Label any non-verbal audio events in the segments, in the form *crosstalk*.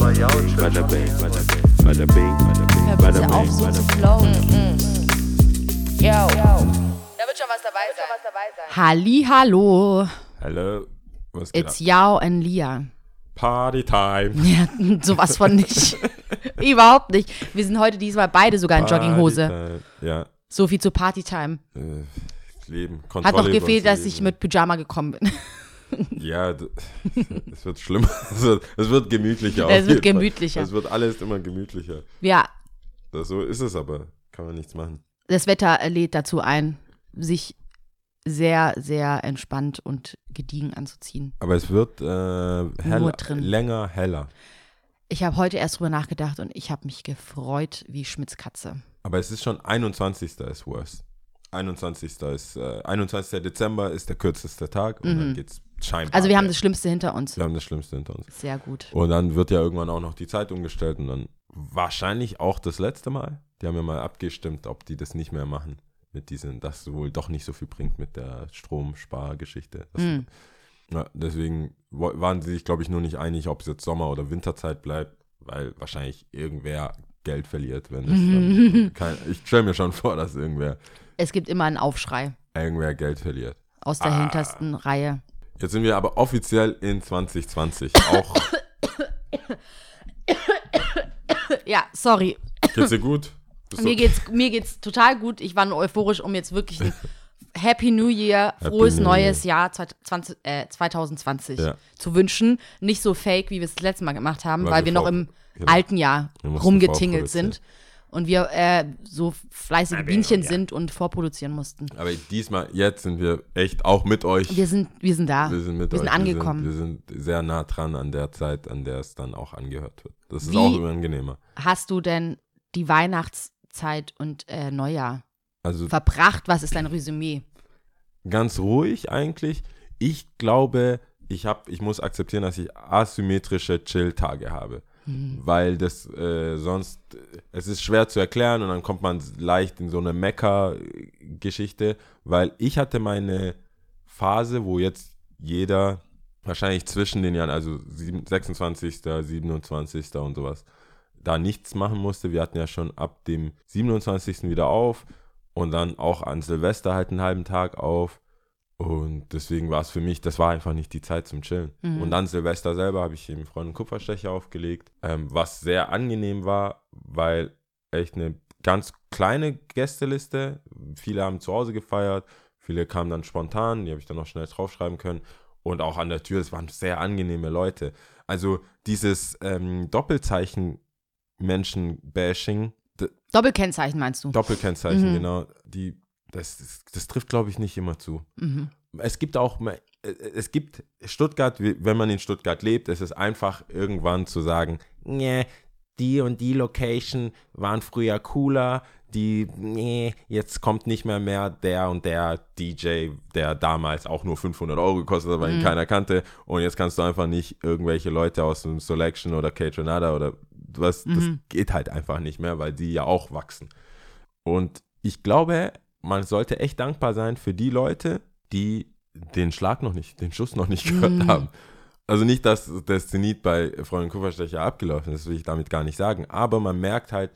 Bada bing, bada bing, bada bing, auf, bing, so zu bing. flowen. Yo. Da wird schon was dabei sein. Halli, hallo. Hallo, was geht ab? It's Yao and Lia. Party time. Ja, sowas von nicht. *laughs* Überhaupt nicht. Wir sind heute diesmal beide sogar in Jogginghose. Party time. Ja, So viel zu Partytime. äh, Leben, Kontrolle Hat noch gefehlt, dass ich mit Pyjama gekommen bin. Ja, *laughs* es wird schlimmer. Es wird, es wird gemütlicher. Es wird Fall. gemütlicher. Es wird alles immer gemütlicher. Ja, Das, so ist es aber. Kann man nichts machen. das Wetter lädt dazu ein, sich sehr, sehr entspannt und gediegen anzuziehen. Aber es wird äh, heller, länger heller. Ich habe heute erst drüber nachgedacht und ich habe mich gefreut wie Schmitz Katze. Aber es ist schon 21. ist worse. 21. ist äh, 21. Dezember ist der kürzeste Tag und dann geht's scheinbar. Also wir haben das Schlimmste hinter uns. wir haben das Schlimmste hinter uns. Sehr gut. Und dann wird ja irgendwann auch noch die Zeit umgestellt und dann wahrscheinlich auch das letzte Mal. Die haben ja mal abgestimmt, ob die das nicht mehr machen mit diesen, dass wohl doch nicht so viel bringt mit der Stromspargeschichte. Das- Hm. Ja, deswegen waren sie sich, glaube ich, nur nicht einig, ob es jetzt Sommer- oder Winterzeit bleibt, weil wahrscheinlich irgendwer Geld verliert, wenn es *laughs* kein, Ich stelle mir schon vor, dass irgendwer, Es gibt immer einen Aufschrei irgendwer Geld verliert. aus der Ah. hintersten Reihe. Jetzt sind wir aber offiziell in 2020. Auch Ja, sorry. geht's dir gut? Bist Mir geht's, mir geht's total gut. Ich war nur euphorisch, um jetzt wirklich ein *laughs* Happy New Year, frohes New neues Jahr 20, äh, 2020 Ja. zu wünschen. Nicht so fake, wie wir es das letzte Mal gemacht haben, Weil weil, wir wir noch vor- im genau. alten Jahr Wir mussten rumgetingelt vorproduzieren. Und wir äh, so fleißige Bienchen sind und vorproduzieren mussten. Aber diesmal, jetzt sind wir echt auch mit euch. Wir sind, wir sind da. Wir sind mit wir sind euch. angekommen. Wir sind, wir sind sehr nah dran an der Zeit, an der es dann auch angehört wird. Das ist Wie- auch angenehmer. Hast du denn die Weihnachtszeit und äh, Neujahr Also verbracht? Was ist dein Resümee? ganz ruhig eigentlich. Ich glaube, ich, hab, ich muss akzeptieren, dass ich asymmetrische Chill-Tage habe. Weil das äh, sonst, es ist schwer zu erklären und dann kommt man leicht in so eine Mecker-Geschichte, weil ich hatte meine Phase, wo jetzt jeder wahrscheinlich zwischen den Jahren, also sieben- 26., 27. und sowas, da nichts machen musste. Wir hatten ja schon ab dem 27. wieder auf und dann auch an Silvester halt einen halben Tag auf. Und deswegen war es für mich, das war einfach nicht die Zeit zum Chillen. Und dann Silvester selber habe ich eben Freund einen Kupferstecher aufgelegt, ähm, was sehr angenehm war, weil echt eine ganz kleine Gästeliste, viele haben zu Hause gefeiert, viele kamen dann spontan, die habe ich dann noch schnell draufschreiben können. Und auch an der Tür, es waren sehr angenehme Leute. Also dieses ähm, Doppelzeichen-Menschen-Bashing, Doppelkennzeichen meinst du? Doppelkennzeichen, Mhm. genau, die, das, das, das trifft, glaube ich, nicht immer zu. Mhm. Es gibt auch, mal- äh, es gibt Stuttgart, wenn man in Stuttgart lebt, ist es einfach irgendwann zu sagen, nee, die und die Location waren früher cooler, die, nee, jetzt kommt nicht mehr mehr der und der DJ, der damals auch nur 500 Euro gekostet hat, weil ihn keiner kannte und jetzt kannst du einfach nicht irgendwelche Leute aus dem Selection oder Catronada oder was, das geht halt einfach nicht mehr, weil die ja auch wachsen. Und ich glaube, man sollte echt dankbar sein für die Leute, die den Schlag noch nicht, den Schuss noch nicht *laughs* gehört haben. Also nicht, dass der Zenit bei Freundin Kupferstecher abgelaufen ist, will ich damit gar nicht sagen. Aber man merkt halt,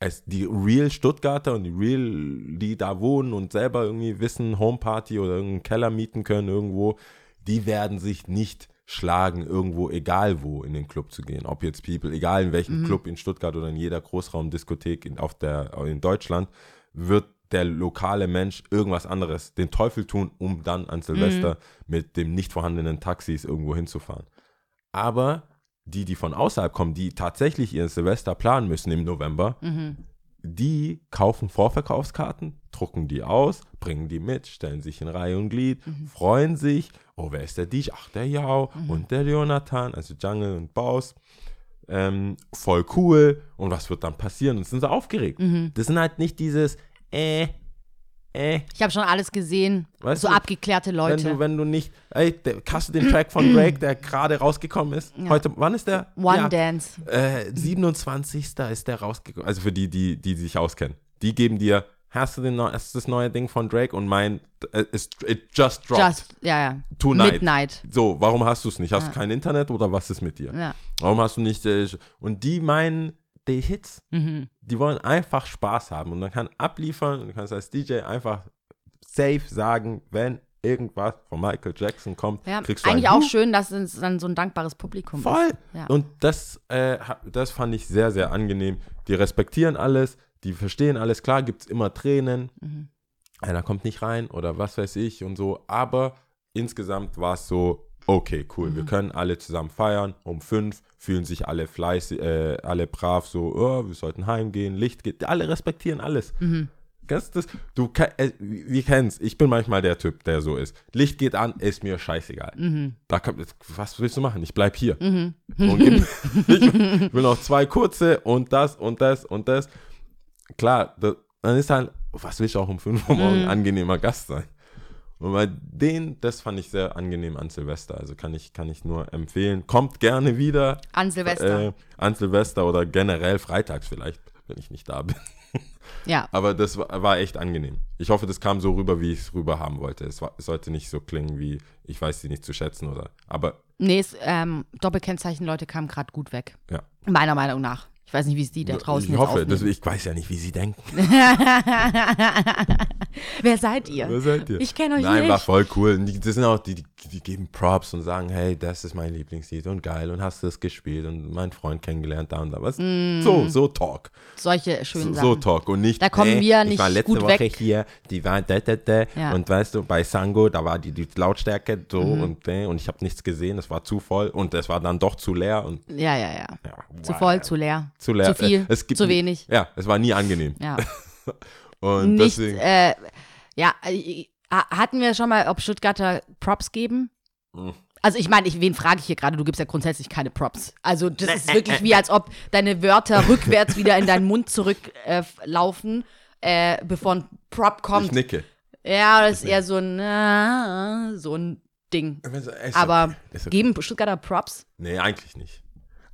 es, die Real Stuttgarter und die Real, die da wohnen und selber irgendwie wissen, Homeparty oder irgendeinen Keller mieten können irgendwo, die werden sich nicht schlagen, irgendwo, egal wo, in den Club zu gehen. Ob jetzt People, egal in welchem Club in Stuttgart oder in jeder Großraumdiskothek in, auf der, in Deutschland, wird der lokale Mensch irgendwas anderes, den Teufel tun, um dann an Silvester mit dem nicht vorhandenen Taxis irgendwo hinzufahren. Aber die, die von außerhalb kommen, die tatsächlich ihren Silvester planen müssen im November, die kaufen Vorverkaufskarten, drucken die aus, bringen die mit, stellen sich in Reihe und Glied, freuen sich. Oh, wer ist der DJ? Ach, der Jau und der Jonathan, also Jungle und Baus. Ähm, voll cool. Und was wird dann passieren? Und sind sie aufgeregt. Das sind halt nicht dieses, äh, äh, Ich habe schon alles gesehen. Weißt so du, abgeklärte wenn Leute. du, wenn du nicht, ey, der, hast du den Track von Drake, der gerade rausgekommen ist? Heute, wann ist der? One Ja. Dance. Äh, 27. ist der rausgekommen. Also für die, die, die sich auskennen. Die geben dir hast du den hast das neue Ding von Drake und mein äh, ist it just dropped Just, ja, ja. tonight. Midnight. So, warum hast du es nicht? Hast Ja. du kein Internet oder was ist mit dir? Ja. Warum hast du nicht äh, und die meinen die Hits, Mhm. die wollen einfach Spaß haben und man kann abliefern und du kannst als DJ einfach safe sagen, wenn irgendwas von Michael Jackson kommt, Ja, kriegst du eigentlich auch Huh. schön, dass es dann so ein dankbares Publikum Voll. ist. Ja. Und das, äh, das fand ich sehr, sehr angenehm. Die respektieren alles, die verstehen alles. Klar gibt es immer Tränen, Mhm. einer kommt nicht rein oder was weiß ich und so. Aber insgesamt war es so, okay, cool, wir können alle zusammen feiern. Um fünf fühlen sich alle fleißig, äh, alle brav, so, oh, wir sollten heimgehen, Licht geht. Alle respektieren alles. Mhm. Du das? Du, äh, wir kennen es. Ich bin manchmal der Typ, der so ist. Licht geht an, ist mir scheißegal. Mhm. Da kann, was willst du machen? Ich bleib hier. Und gib, *laughs* *laughs* ich will noch zwei kurze und das und das und das. Klar, da, dann ist halt, was will ich auch um 5 Uhr morgen Mhm. angenehmer Gast sein? Und bei denen, das fand ich sehr angenehm an Silvester. Also kann ich, kann ich nur empfehlen. Kommt gerne wieder An Silvester. äh, an Silvester oder generell freitags vielleicht, wenn ich nicht da bin. *laughs* ja. Aber das war, war echt angenehm. Ich hoffe, das kam so rüber, wie ich es rüber haben wollte. Es, war, es sollte nicht so klingen wie, ich weiß sie nicht zu schätzen oder. Aber Nee, es, ähm, Doppelkennzeichen-Leute kamen gerade gut weg. ja. Meiner Meinung nach. Ich weiß nicht, wie es die da draußen ich hoffe, das, ich weiß ja nicht, wie sie denken. *laughs* Wer seid ihr? Wer seid ihr? Ich kenne euch Nein, nicht. war voll cool. Das sind auch die, die, die geben Props und sagen, hey, das ist mein Lieblingslied und geil und hast du das gespielt und meinen Freund kennengelernt da und da. Was? So, so Talk. Solche So, schönen so Sachen. Talk und nicht, Da kommen wir ich nicht war letzte Woche weg. hier, die war da, da, da Ja. und weißt du, bei Sango, da war die, die Lautstärke so Mhm. und, äh, und ich habe nichts gesehen, es war zu voll und es war dann doch zu leer und Ja, ja, ja. ja, Zu wow. voll, zu leer. zu leer. Zu viel, Äh, es gibt, zu wenig. Ja, es war nie angenehm. Ja. *laughs* Und nicht, deswegen, äh, ja, äh, hatten wir schon mal, ob Stuttgarter Props geben? Mhm. Also ich meine, ich, wen frage ich hier gerade? Du gibst ja grundsätzlich keine Props. Also das ist wirklich wie, als ob deine Wörter *laughs* rückwärts wieder in deinen Mund zurücklaufen, äh, äh, bevor ein Prop ich kommt. nicke. Ja, das ist eher so ein, äh, so ein Ding. Aber geben Stuttgarter Props? Nee, eigentlich nicht.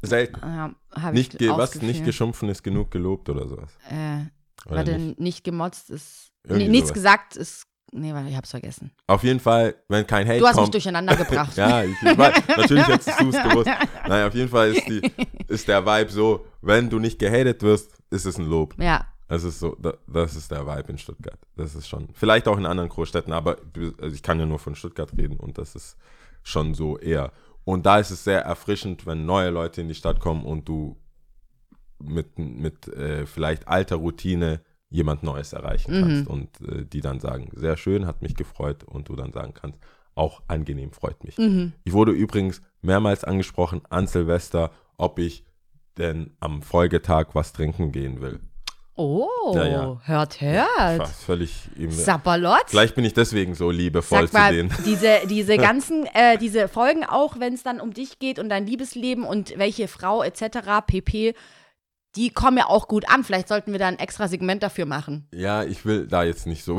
Selten. Ja, Nicht ich was nicht geschumpfen ist genug gelobt oder sowas. Äh, Oder warte, nicht? nicht? gemotzt ist. Irgendwie nichts sowas. gesagt ist. Nee, warte, ich hab's vergessen. Auf jeden Fall, wenn kein Hate Du hast mich kommt. durcheinander *laughs* gebracht. ja, ich, ich weiß, natürlich hättest du es gewusst. *laughs* Nein, auf jeden Fall ist, die, ist der Vibe so, wenn du nicht gehatet wirst, ist es ein Lob. Ja, Das ist so, da- das ist der Vibe in Stuttgart. Das ist schon, vielleicht auch in anderen Großstädten, aber also ich kann ja nur von Stuttgart reden und das ist schon so eher. Und da ist es sehr erfrischend, wenn neue Leute in die Stadt kommen und du mit, mit äh, vielleicht alter Routine jemand Neues erreichen kannst und äh, die dann sagen, sehr schön, hat mich gefreut und du dann sagen kannst, auch angenehm, freut mich. Ich wurde übrigens mehrmals angesprochen an Silvester, ob ich denn am Folgetag was trinken gehen will. Oh, Ja, ja. hört, hört. war völlig ihm. Sapperlot. Vielleicht bin ich deswegen so liebevoll mal, zu denen. *laughs* diese, diese ganzen, äh, diese Folgen auch, wenn es dann um dich geht und dein Liebesleben und welche Frau etc., pp., die kommen ja auch gut an. Vielleicht sollten wir da ein extra Segment dafür machen. Ja, ich will da jetzt nicht so.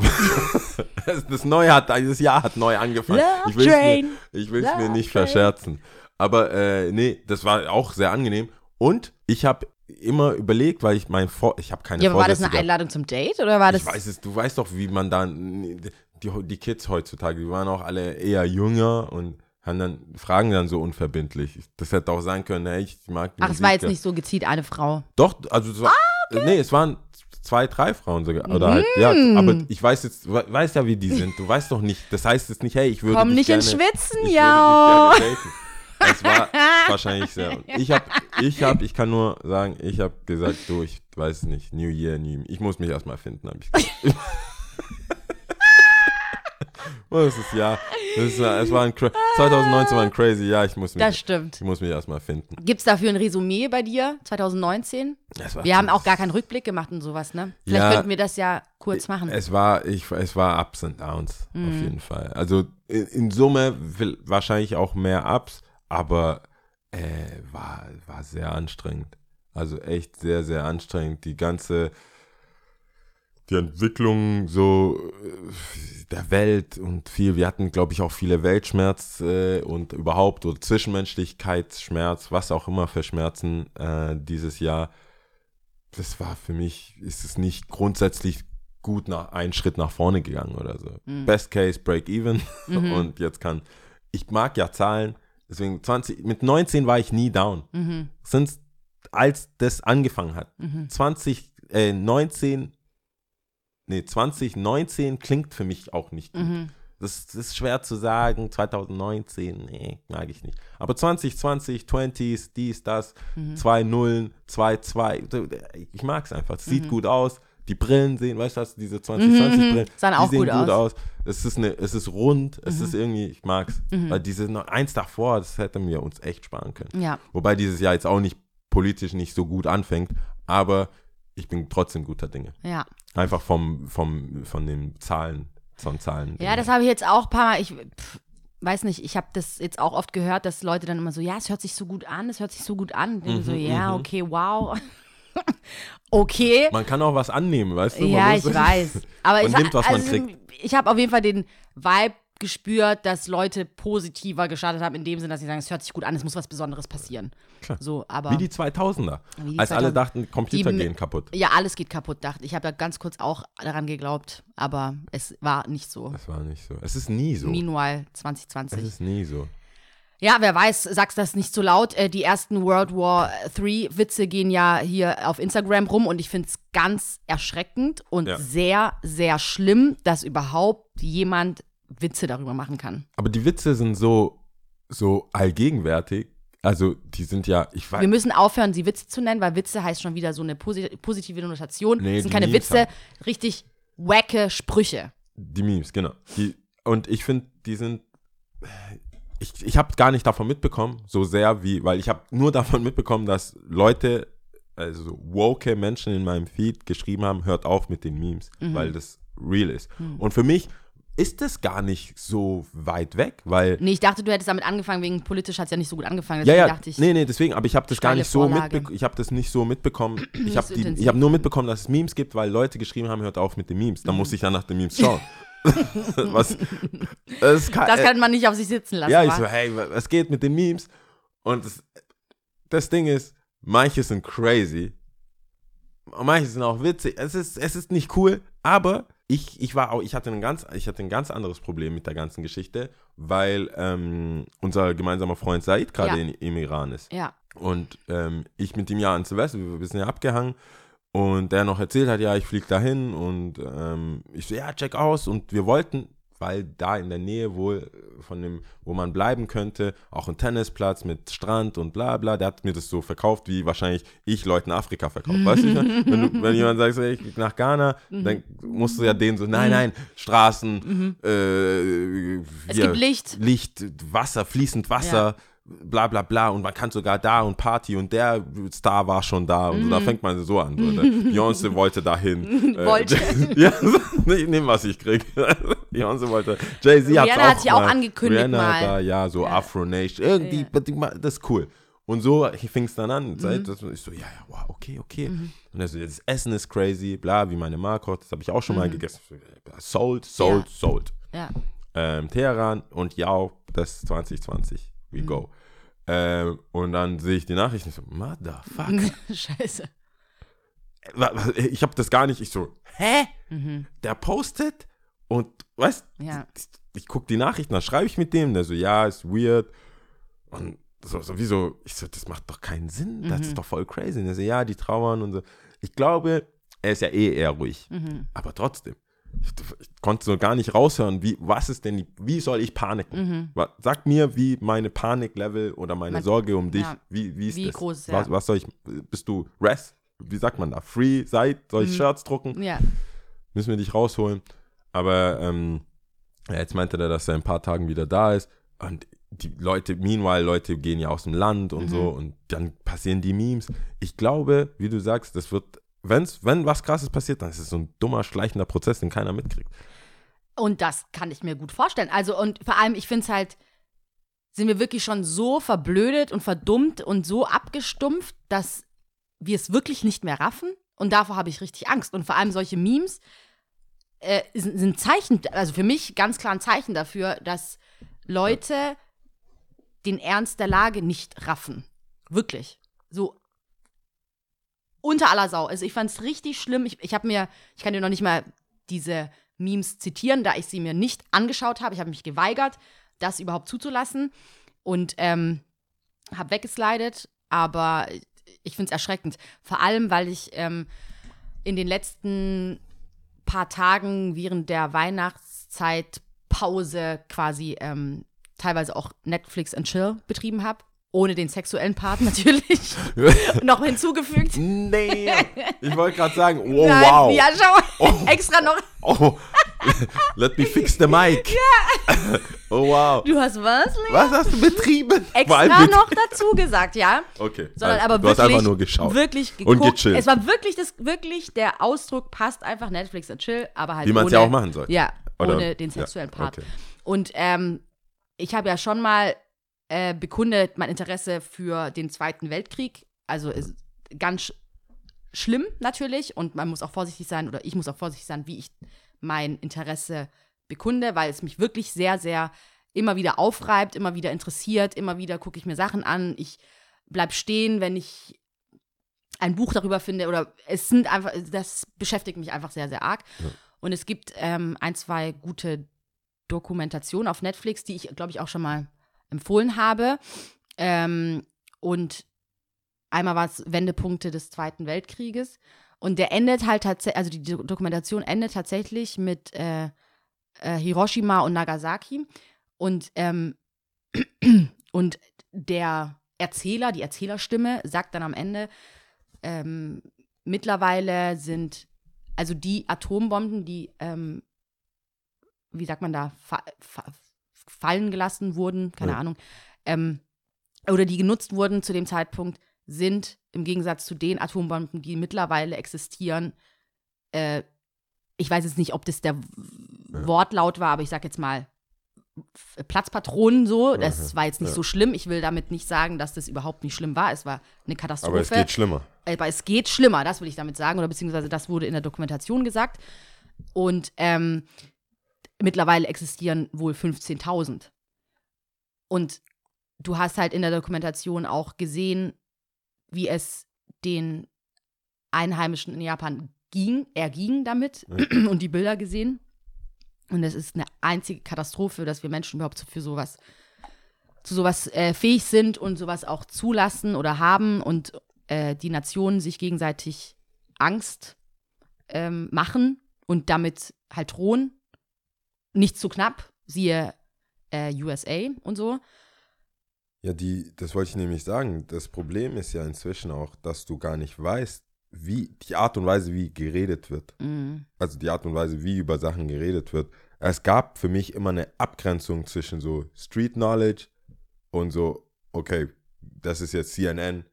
*laughs* das Neue hat, dieses Jahr hat neu angefangen. Love ich will es mir, ich will's mir nicht Train. verscherzen. Aber äh, nee, das war auch sehr angenehm. Und ich habe immer überlegt, weil ich mein Vor ich habe keine Ja, aber war das eine. Einladung zum Date oder war das. Ich weiß es, du weißt doch, wie man dann, die, die Kids heutzutage, die waren auch alle eher jünger und haben dann, fragen dann so unverbindlich. Das hätte auch sein können, hey, ich mag die Ach, es war Musik jetzt nicht so gezielt eine Frau. Doch, also es war, Ah, nee, es waren zwei, drei Frauen sogar. Oder halt, ja, Mm. aber ich weiß jetzt, we- weiß ja, wie die sind. Du weißt doch nicht, das heißt jetzt nicht, hey, ich würde Komm nicht gerne, ins Schwitzen, ja. Es war *laughs* wahrscheinlich sehr. Ich habe, ich habe, ich kann nur sagen, ich habe gesagt, du, ich weiß nicht, New Year, New Ich muss mich erstmal finden, habe ich gesagt. *laughs* Oh, das ist ja, es war ein cra- 2019 war ein crazy Jahr. Ich muss mich, Das stimmt. ich muss mich erstmal finden. Gibt es dafür ein Resümee bei dir 2019? Es war Wir haben auch gar keinen Rückblick gemacht und sowas, ne? Vielleicht Ja. könnten wir das ja kurz machen. Es war, ich, es war Ups und Downs, Mhm. auf jeden Fall. Also in, in Summe wahrscheinlich auch mehr Ups, aber äh, war, war sehr anstrengend. Also echt sehr, sehr anstrengend. Die ganze, die Entwicklung so äh, der Welt und viel, wir hatten, glaube ich, auch viele Weltschmerz äh, und überhaupt oder Zwischenmenschlichkeitsschmerz, was auch immer für Schmerzen äh, dieses Jahr. Das war für mich, ist es nicht grundsätzlich gut nach einen Schritt nach vorne gegangen oder so. Mhm. Best Case Break Even *laughs* und jetzt kann ich mag ja Zahlen, deswegen 20 mit 19 war ich nie down. Mhm. Since als das angefangen hat. 20 äh, 19 nee, 2019 klingt für mich auch nicht gut. Mhm. Das, das ist schwer zu sagen, 2019, nee, mag ich nicht. Aber 2020, 20s, dies, das, Mhm. zwei Nullen, zwei, zwei, ich mag es einfach. Es Mhm. sieht gut aus. Die Brillen sehen, weißt du was, diese 2020-Brillen, Sahen die auch sehen gut gut aus. aus. Es ist, eine, es ist rund, es Mhm. ist irgendwie, ich mag's. Weil diese noch eins davor, das hätten wir uns echt sparen können. Ja. Wobei dieses Jahr jetzt auch nicht politisch nicht so gut anfängt, aber ich bin trotzdem guter Dinge. Ja. Einfach vom, vom, von den Zahlen, von Zahlen. Ja, das habe ich jetzt auch ein paar Mal. Ich pff, weiß nicht, ich habe das jetzt auch oft gehört, dass Leute dann immer so, ja, es hört sich so gut an, es hört sich so gut an. Mhm, so, ja, okay, wow. *laughs* okay. Man kann auch was annehmen, weißt du? Man Ja, ich weiß. *laughs* Aber Man ich, nimmt, was man also, kriegt. Ich habe auf jeden Fall den Vibe gespürt, dass Leute positiver gestartet haben, in dem Sinne, dass sie sagen, es hört sich gut an, es muss was Besonderes passieren. Klar. So, aber. Wie die 2000er. Wie die als alle 2000er. dachten, Computer Die- gehen kaputt. ja, alles geht kaputt, dachte ich. Ich habe ja ganz kurz auch daran geglaubt, aber es war nicht so. Das war nicht so. Es ist nie so. Meanwhile Es 2020. ist nie so. Ja, wer weiß, sagst das nicht so laut. Äh, die ersten World War III Witze gehen ja hier auf Instagram rum und ich finde es ganz erschreckend und Ja. sehr, sehr schlimm, dass überhaupt jemand Witze darüber machen kann. Aber die Witze sind so, so allgegenwärtig. Also, die sind ja, ich weiß. Wir müssen aufhören, sie Witze zu nennen, weil Witze heißt schon wieder so eine posi positive Notation. Nee, das sind keine Memes Witze, halt. richtig wacke Sprüche. Die Memes, genau. Die, und ich finde, die sind. Ich, ich habe gar nicht davon mitbekommen, so sehr wie, weil ich habe nur davon mitbekommen, dass Leute, also woke Menschen in meinem Feed geschrieben haben, hört auf mit den Memes, Mhm. weil das real ist. Und für mich ist das gar nicht so weit weg, weil Nee, ich dachte, du hättest damit angefangen, wegen politisch hat es ja nicht so gut angefangen. Ja, ja, dachte ich, nee, nee, deswegen, aber ich habe das gar nicht so mitbekommen. Ich habe das nicht so mitbekommen. *clears throat* Ich habe habe nur mitbekommen, dass es Memes gibt, weil Leute geschrieben haben, hört auf mit den Memes. Dann musste ich dann nach den Memes schauen. *laughs* Was? Das kann, das kann man nicht auf sich sitzen lassen. ja, ich so, hey, was geht mit den Memes? Und das, das Ding ist, manche sind crazy. Manche sind auch witzig. Es ist, es ist nicht cool, aber ich, ich war auch, ich hatte ein ganz, ich hatte ein ganz anderes Problem mit der ganzen Geschichte, weil ähm, unser gemeinsamer Freund Said gerade Ja. im Iran ist. ja. Und ähm, ich mit ihm ja an Silvester, wir, wir sind ja abgehangen. Und der noch erzählt hat, ja, ich fliege dahin. Und ähm, ich so, ja, check aus. Und wir wollten, weil da in der Nähe wohl von dem, wo man bleiben könnte, auch ein Tennisplatz mit Strand und bla bla. Der hat mir das so verkauft, wie wahrscheinlich ich Leuten Afrika verkaufe. Weißt du, wenn, du, wenn jemand sagt, ich flieg nach Ghana, dann musst du ja denen so, nein, nein, Straßen, äh, Es hier, gibt Licht. Licht, Wasser, fließend Wasser, bla bla bla und man kann sogar da und Party und der Star war schon da und so, da fängt man so an. So, ne? *laughs* Beyoncé wollte dahin. *laughs* Äh, Wollte. *laughs* ja, so, ich nehme, was ich kriege. Beyoncé wollte. Jay-Z hat auch hat sich auch angekündigt Rihanna mal. Da, ja, so Ja. Afro Nation. Irgendwie, das ist cool. Und so fing es dann an. Mhm. Seit, ich so, ja, ja, wow, okay, okay. Und er so, das Essen ist crazy, bla, wie meine Marco, das habe ich auch schon mal gegessen. Sold, sold, Mhm. Ja. sold Ja. ähm, Teheran und Yao, das 2020. We Mhm. go. Ähm, und dann sehe ich die Nachrichten, ich so, motherfucker. *laughs* Scheiße. Ich habe das gar nicht, ich so, hä? Der postet und, weißt, Mhm. Ja. ich, ich gucke die Nachrichten, dann schreibe ich mit dem, der so, ja, ist weird. Und so, so wieso, ich so, das macht doch keinen Sinn, das Mhm. ist doch voll crazy. Und er so, ja, die trauern und so. Ich glaube, er ist ja eh eher ruhig, Mhm. aber trotzdem. Ich, konnte so gar nicht raushören, wie, was ist denn, die, wie soll ich paniken? Wa- Sag mir, wie meine Paniklevel oder meine Mhm. Man- Sorge um dich, ja. wie, wie ist Wie das? groß ist- was, ja. was soll ich, bist du Rest? Wie sagt man da? Free, Side? Soll ich Mhm. Shirts drucken? Ja. Müssen wir dich rausholen. Aber ähm, ja, jetzt meinte er, dass er in ein paar Tagen wieder da ist. Und die Leute, meanwhile, Leute gehen ja aus dem Land und so Mhm. und dann passieren die Memes. Ich glaube, wie du sagst, das wird, wenn's, wenn was krasses passiert, dann ist es so ein dummer, schleichender Prozess, den keiner mitkriegt. Und das kann ich mir gut vorstellen. Also, und vor allem, ich finde es halt, sind wir wirklich schon so verblödet und verdummt und so abgestumpft, dass wir es wirklich nicht mehr raffen. Und davor habe ich richtig Angst. Und vor allem solche Memes äh, sind, sind Zeichen, also für mich ganz klar ein Zeichen dafür, dass Leute den Ernst der Lage nicht raffen. Wirklich. So unter aller Sau. Also ich fand es richtig schlimm. Ich, ich habe mir, ich kann dir noch nicht mal diese Memes zitieren, da ich sie mir nicht angeschaut habe. Ich habe mich geweigert, das überhaupt zuzulassen und ähm, habe weggeslidet, aber ich finde es erschreckend. Vor allem, weil ich ähm, in den letzten paar Tagen während der Weihnachtszeitpause quasi ähm, teilweise auch Netflix and Chill betrieben habe. Ohne den sexuellen Part natürlich. *laughs* noch hinzugefügt. Nee. Ich wollte gerade sagen, oh, Nein, wow. Ja, schau. Oh. Extra noch. Oh, let me fix the mic. Ja. Oh, wow. Du hast was, Lea? Was hast du betrieben? Extra noch dazu gesagt, ja. Okay. Sondern also, aber du wirklich, hast einfach nur geschaut. wirklich Und geguckt. gechillt. Es war wirklich das, wirklich der Ausdruck passt einfach Netflix und Chill, aber halt Wie man's ohne, ja auch machen soll. Ja, Oder- ohne den ja, sexuellen Part. okay. Und ähm, ich habe ja schon mal äh, bekundet mein Interesse für den Zweiten Weltkrieg. Also ist ganz sch schlimm natürlich und man muss auch vorsichtig sein oder ich muss auch vorsichtig sein, wie ich mein Interesse bekunde, weil es mich wirklich sehr, sehr immer wieder aufreibt, immer wieder interessiert, immer wieder gucke ich mir Sachen an. Ich bleib stehen, wenn ich ein Buch darüber finde oder es sind einfach, das beschäftigt mich einfach sehr, sehr arg. Und es gibt ähm, ein, zwei gute Dokumentationen auf Netflix, die ich, glaube ich, auch schon mal empfohlen habe. Ähm, und einmal war es Wendepunkte des Zweiten Weltkrieges. Und der endet halt tatsächlich, also die Do- Dokumentation endet tatsächlich mit äh, äh, Hiroshima und Nagasaki. Und, ähm, *clears throat* und der Erzähler, die Erzählerstimme, sagt dann am Ende, ähm, mittlerweile sind also die Atombomben, die, ähm, wie sagt man da, fa fallen gelassen wurden, keine Ja. Ahnung, ähm, oder die genutzt wurden zu dem Zeitpunkt, sind im Gegensatz zu den Atombomben, die mittlerweile existieren, äh, ich weiß jetzt nicht, ob das der Ja. Wortlaut war, aber ich sag jetzt mal F- Platzpatronen so. Das Mhm. war jetzt nicht Ja. so schlimm. Ich will damit nicht sagen, dass das überhaupt nicht schlimm war. Es war eine Katastrophe. Aber es geht schlimmer. Aber es geht schlimmer, das will ich damit sagen, oder beziehungsweise das wurde in der Dokumentation gesagt. Und ähm, mittlerweile existieren wohl 15.000. Und du hast halt in der Dokumentation auch gesehen, wie es den Einheimischen in Japan ging, erging damit *clears throat* und die Bilder gesehen. Und es ist eine einzige Katastrophe, dass wir Menschen überhaupt für sowas, zu sowas äh, fähig sind und sowas auch zulassen oder haben und äh, die Nationen sich gegenseitig Angst ähm, machen und damit halt drohen. Nicht zu knapp, siehe äh, USA und so. Ja, die, das wollte ich nämlich sagen. Das Problem ist ja inzwischen auch, dass du gar nicht weißt, wie die Art und Weise, wie geredet wird. Mm, Also die Art und Weise, wie über Sachen geredet wird. Es gab für mich immer eine Abgrenzung zwischen so Street Knowledge und so, okay, das ist jetzt CNN,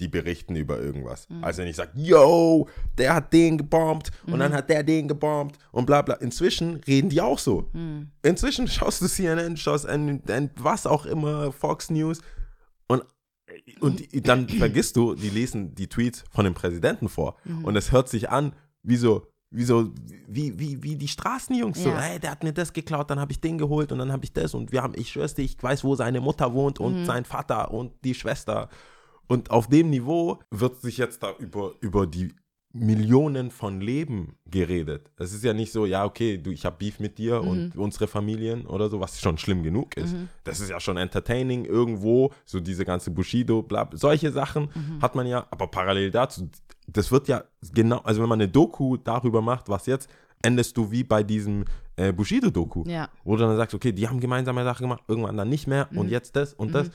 die berichten über irgendwas. Mhm. Also wenn ich sage, yo, der hat den gebombt und Mhm. dann hat der den gebombt und bla bla. Inzwischen reden die auch so. mm, Inzwischen *laughs* schaust du CNN, schaust N, N, was auch immer, Fox News und, und dann *clears throat* vergisst du, die lesen die Tweets von dem Präsidenten vor Mhm. und es hört sich an wie so, wie so, wie, wie, wie die Straßenjungs, so, Ja. hey, der hat mir das geklaut, dann habe ich den geholt und dann habe ich das und wir haben, ich schwör's dir, ich weiß, wo seine Mutter wohnt und Mhm. sein Vater und die Schwester und auf dem Niveau wird sich jetzt da über, über die Millionen von Leben geredet. Es ist ja nicht so, ja, okay, du, ich habe Beef mit dir und unsere Familien oder so, was schon schlimm genug ist. Das ist ja schon entertaining irgendwo, so diese ganze Bushido, bla, solche Sachen hat man ja, aber parallel dazu, das wird ja genau, also wenn man eine Doku darüber macht, was jetzt, endest du wie bei diesem äh, Bushido-Doku, Ja. wo du dann sagst, okay, die haben gemeinsame Sachen gemacht, irgendwann dann nicht mehr Mhm. und jetzt das und das.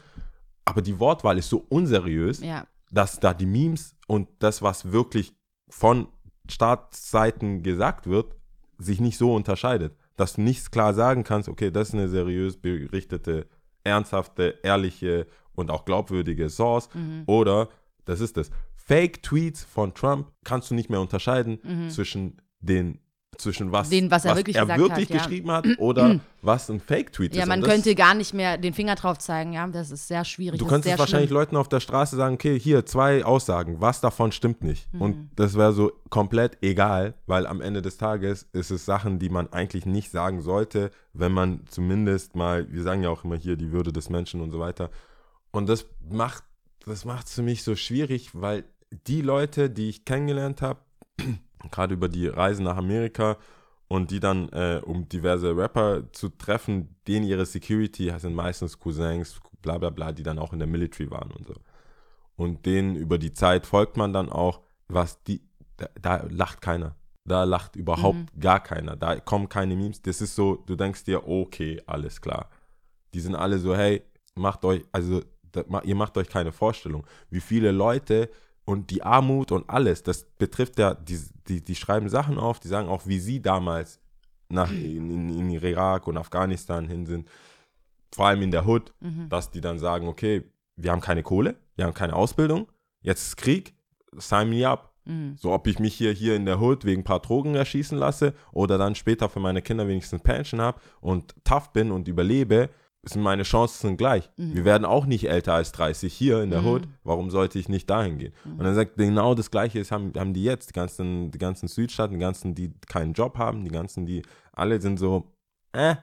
Aber die Wortwahl ist so unseriös, Ja. dass da die Memes und das, was wirklich von Staatsseiten gesagt wird, sich nicht so unterscheidet. Dass du nicht klar sagen kannst, okay, das ist eine seriös berichtete, ernsthafte, ehrliche und auch glaubwürdige Source Mhm. oder das ist es. Fake-Tweets von Trump kannst du nicht mehr unterscheiden zwischen den zwischen was, Den, was er wirklich gesagt hat, ja. geschrieben hat oder *clears throat* was ein Fake-Tweet Ja, ist. man Und das- könnte gar nicht mehr den Finger drauf zeigen, ja. Das ist sehr schwierig. Du könntest wahrscheinlich schlimm. Leuten auf der Straße sagen, okay, hier zwei Aussagen, was davon stimmt nicht. Mhm. Und das wäre so komplett egal, weil am Ende des Tages ist es Sachen, die man eigentlich nicht sagen sollte, wenn man zumindest mal, wir sagen ja auch immer hier die Würde des Menschen und so weiter. Und das macht das macht es für mich so schwierig, weil die Leute, die ich kennengelernt habe, gerade über die Reise nach Amerika und die dann, äh, um diverse Rapper zu treffen, denen ihre Security sind meistens Cousins, bla bla bla, die dann auch in der Military waren und so. Und denen über die Zeit folgt man dann auch, was die, da, da lacht keiner. Da lacht überhaupt Mhm. gar keiner. Da kommen keine Memes. Das ist so, du denkst dir, okay, alles klar. Die sind alle so, hey, macht euch, also da, ihr macht euch keine Vorstellung, wie viele Leute und die Armut und alles, das betrifft ja, die, die, die schreiben Sachen auf, die sagen auch, wie sie damals nach in, in, in Irak und Afghanistan hin sind, vor allem in der Hood, Mhm. dass die dann sagen, okay, wir haben keine Kohle, wir haben keine Ausbildung, jetzt ist Krieg, sign me up. Mhm. So, ob ich mich hier, hier in der Hood wegen ein paar Drogen erschießen lasse oder dann später für meine Kinder wenigstens Pension habe und tough bin und überlebe, sind meine Chancen gleich. Mhm. Wir werden auch nicht älter als 30 hier in der Mhm. Hood. Warum sollte ich nicht dahin gehen? Und dann sagt genau das Gleiche ist, haben, haben die jetzt, die ganzen, die ganzen Südstaaten, die ganzen, die keinen Job haben, die ganzen, die alle sind so, äh,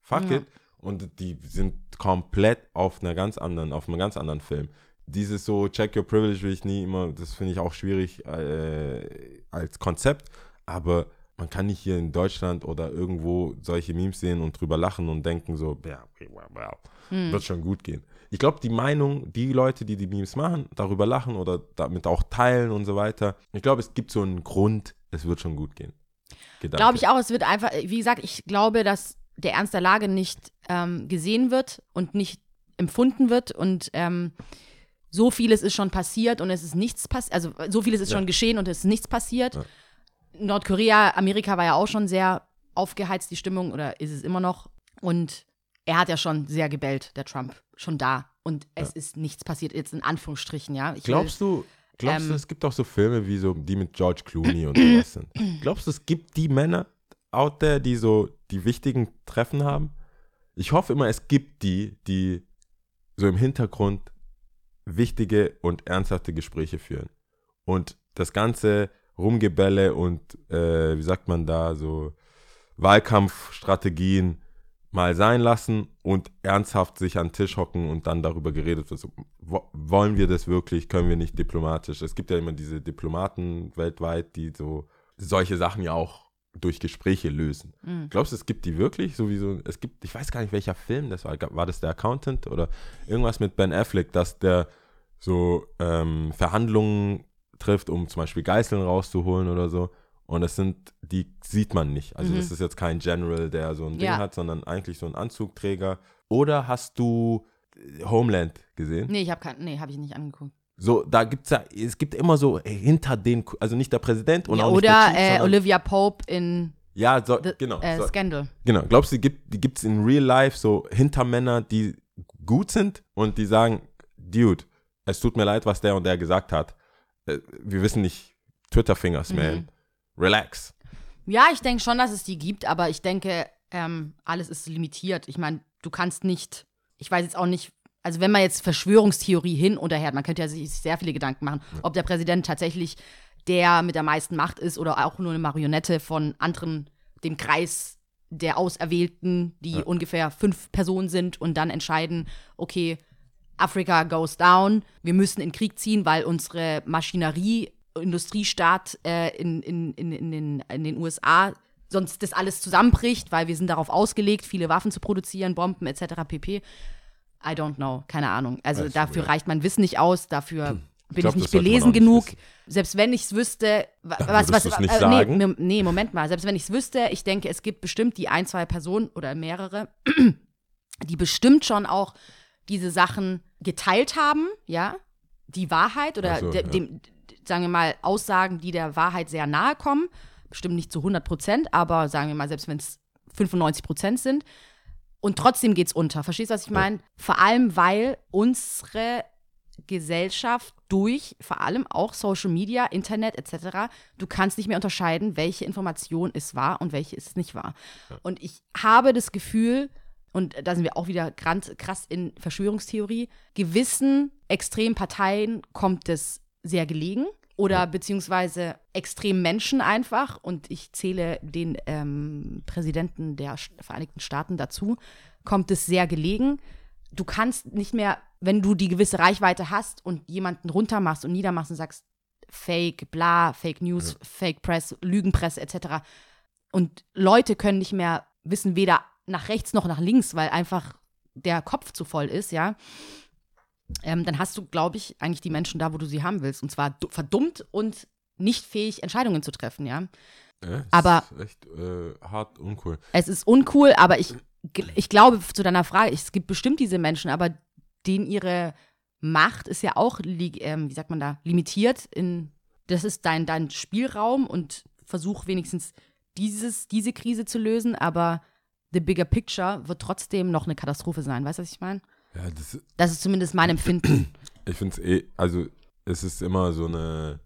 fuck Ja. it. Und die sind komplett auf einer ganz anderen, auf einem ganz anderen Film. Dieses so Check Your Privilege will ich nie immer, das finde ich auch schwierig äh, als Konzept, aber man kann nicht hier in Deutschland oder irgendwo solche Memes sehen und drüber lachen und denken so, ja, okay, wow, wow, Mhm. wird schon gut gehen. Ich glaube, die Meinung, die Leute, die die Memes machen, darüber lachen oder damit auch teilen und so weiter, ich glaube, es gibt so einen Grund, es wird schon gut gehen. Glaube ich auch, es wird einfach, wie gesagt, ich glaube, dass der Ernst der Lage nicht ähm, gesehen wird und nicht empfunden wird und ähm, so vieles ist schon passiert und es ist nichts passiert, also so vieles ist Ja. schon geschehen und es ist nichts passiert. Ja. Nordkorea, Amerika war ja auch schon sehr aufgeheizt, die Stimmung, oder ist es immer noch. Und er hat ja schon sehr gebellt, der Trump, schon da. Und es ist nichts passiert, jetzt in Anführungsstrichen, ja. Ich will- Glaubst du, glaubst du, ähm, es gibt auch so Filme wie so, die mit George Clooney und sowas sind? *clears throat* Glaubst du, es gibt die Männer out there, die so die wichtigen Treffen haben? Ich hoffe immer, es gibt die, die so im Hintergrund wichtige und ernsthafte Gespräche führen. Und das ganze Rumgebälle und, äh, wie sagt man da, so Wahlkampfstrategien mal sein lassen und ernsthaft sich an den Tisch hocken und dann darüber geredet wird. So, wo, wollen wir das wirklich? Können wir nicht diplomatisch? Es gibt ja immer diese Diplomaten weltweit, die so solche Sachen ja auch durch Gespräche lösen. Mhm. Glaubst du, es gibt die wirklich? Sowieso, es gibt, ich weiß gar nicht, welcher Film das war. War das der Accountant oder irgendwas mit Ben Affleck, dass der so ähm, Verhandlungen trifft, um zum Beispiel Geißeln rauszuholen oder so. Und das sind, die sieht man nicht. Also Mhm. das ist jetzt kein General, der so ein Ding Ja. hat, sondern eigentlich so ein Anzugträger. Oder hast du äh, Homeland gesehen? Nee, ich habe kein, nee, habe ich nicht angeguckt. So, da gibt es ja, es gibt immer so äh, hinter den, also nicht der Präsident und Ja, auch nicht oder der Chief, äh, sondern- Olivia Pope in Ja, so, The, genau. äh, so, Scandal. Genau, glaubst du, die gibt die gibt's in Real Life so Hintermänner, die gut sind und die sagen, Dude, es tut mir leid, was der und der gesagt hat. Äh, Wir wissen nicht, Twitter-Fingers, Mhm. man. Relax. Ja, ich denke schon, dass es die gibt, aber ich denke, ähm, alles ist limitiert. Ich meine, du kannst nicht, ich weiß jetzt auch nicht, also wenn man jetzt Verschwörungstheorie hin oder her, man könnte ja sich sehr viele Gedanken machen, ob der Präsident tatsächlich der mit der meisten Macht ist oder auch nur eine Marionette von anderen, dem Kreis der Auserwählten, die Ja. ungefähr fünf Personen sind und dann entscheiden, okay, Afrika goes down, wir müssen in Krieg ziehen, weil unsere Maschinerie, Industriestaat äh, in, in, in, in, den, in den USA sonst das alles zusammenbricht, weil wir sind darauf ausgelegt, viele Waffen zu produzieren, Bomben etc. pp. I don't know, keine Ahnung. Also ich dafür nicht. reicht mein Wissen nicht aus, dafür bin glaub, ich nicht belesen nicht genug. wissen. Selbst wenn ich es wüsste, was, was, du's nicht äh, sagen? Nee, nee, Moment mal. Selbst wenn ich es wüsste, ich denke, es gibt bestimmt die ein, zwei Personen oder mehrere, *clears throat* die bestimmt schon auch diese Sachen geteilt haben, ja, die Wahrheit oder so, de, ja. dem, sagen wir mal, Aussagen, die der Wahrheit sehr nahe kommen. Bestimmt nicht zu 100 Prozent, aber sagen wir mal, selbst wenn es 95 Prozent sind. Und trotzdem geht es unter. Verstehst du, was ich Ja. meine? Vor allem, weil unsere Gesellschaft durch vor allem auch Social Media, Internet etc., du kannst nicht mehr unterscheiden, welche Information ist wahr und welche ist nicht wahr. Und ich habe das Gefühl, und da sind wir auch wieder krass in Verschwörungstheorie, gewissen extremen Parteien kommt es sehr gelegen oder beziehungsweise extremen Menschen einfach, und ich zähle den ähm, Präsidenten der Vereinigten Staaten dazu, kommt es sehr gelegen. Du kannst nicht mehr, wenn du die gewisse Reichweite hast und jemanden runtermachst und niedermachst und sagst, Fake, bla, Fake News, Fake Press, Lügenpresse etc., und Leute können nicht mehr wissen, weder nach rechts noch nach links, weil einfach der Kopf zu voll ist, ja, ähm, dann hast du, glaube ich, eigentlich die Menschen da, wo du sie haben willst. Und zwar verdummt und nicht fähig, Entscheidungen zu treffen, ja. Ja, aber ist echt äh, hart uncool. Es ist uncool, aber ich, ich glaube zu deiner Frage, es gibt bestimmt diese Menschen, aber denen ihre Macht ist ja auch, ähm, wie sagt man da, limitiert. In, das ist dein, dein Spielraum und versuch wenigstens dieses, diese Krise zu lösen, aber the bigger picture wird trotzdem noch eine Katastrophe sein. Weißt du, was ich meine? Ja, das, das ist zumindest mein Empfinden. *clears throat* Ich finde es eh, also es ist immer so eine,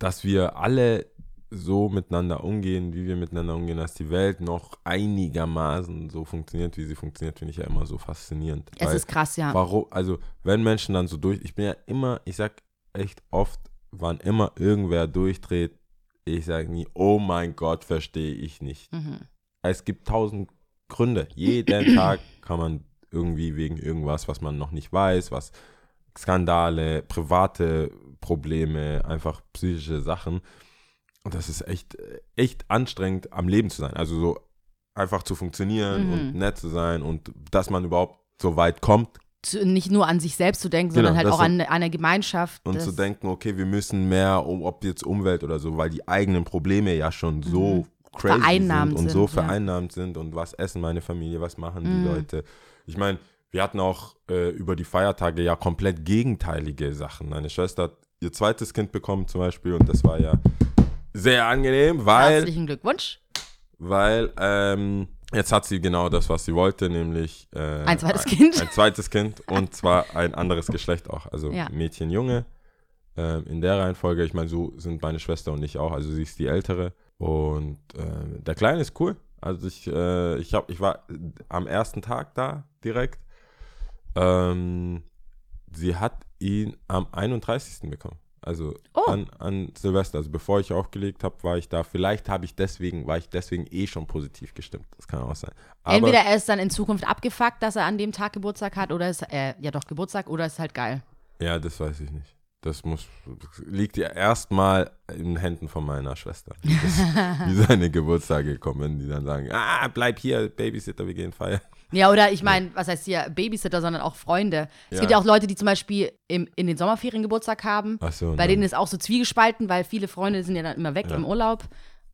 dass wir alle so miteinander umgehen, wie wir miteinander umgehen, dass die Welt noch einigermaßen so funktioniert, wie sie funktioniert, finde ich ja immer so faszinierend. Es Weil, ist krass, ja. Warum, also wenn Menschen dann so durch, ich bin ja immer, ich sag echt oft, wann immer irgendwer durchdreht, ich sage nie, oh mein Gott, verstehe ich nicht. Mhm. Es gibt tausend Gründe. Jeden *clears throat* Tag kann man irgendwie wegen irgendwas, was man noch nicht weiß, was Skandale, private Probleme, einfach psychische Sachen und das ist echt, echt anstrengend, am Leben zu sein. Also so einfach zu funktionieren mhm. und nett zu sein und dass man überhaupt so weit kommt. Zu, nicht nur an sich selbst zu denken, sondern genau, halt auch an, an eine Gemeinschaft. Und zu denken, okay, wir müssen mehr, um, ob jetzt Umwelt oder so, weil die eigenen Probleme ja schon so mhm. Crazy sind und so vereinnahmt ja. sind und was essen meine Familie, was machen die Leute. Ich meine, wir hatten auch äh, über die Feiertage ja komplett gegenteilige Sachen. Meine Schwester hat ihr zweites Kind bekommen zum Beispiel und das war ja sehr angenehm, weil. Herzlichen Glückwunsch. Weil ähm, jetzt hat sie genau das, was sie wollte, nämlich äh, ein zweites ein, Kind. Ein zweites Kind und zwar ein anderes Geschlecht auch. Also ja. Mädchen, Junge. Ähm, in der Reihenfolge, ich meine, so sind meine Schwester und ich auch. Also sie ist die ältere. Und äh, der Kleine ist cool. Also ich, äh, ich, hab, ich war am ersten Tag da direkt. Ähm, sie hat ihn am 31. bekommen. Also oh. an, an Silvester, also bevor ich aufgelegt habe, war ich da. Vielleicht habe ich deswegen, war ich deswegen eh schon positiv gestimmt. Das kann auch sein. Aber Entweder er ist dann in Zukunft abgefuckt, dass er an dem Tag Geburtstag hat, oder ist er, ja doch Geburtstag, oder ist halt geil. Ja, das weiß ich nicht. Das muss, liegt ja erstmal in Händen von meiner Schwester, wie, das, *laughs* seine Geburtstage kommen, die dann sagen, ah, bleib hier, Babysitter, wir gehen feiern. Ja, oder ich meine, was heißt hier Babysitter, sondern auch Freunde. Es ja. gibt ja auch Leute, die zum Beispiel im, in den Sommerferien Geburtstag haben. Ach so, Bei denen ist auch so zwiegespalten, weil viele Freunde sind ja dann immer weg ja. im Urlaub.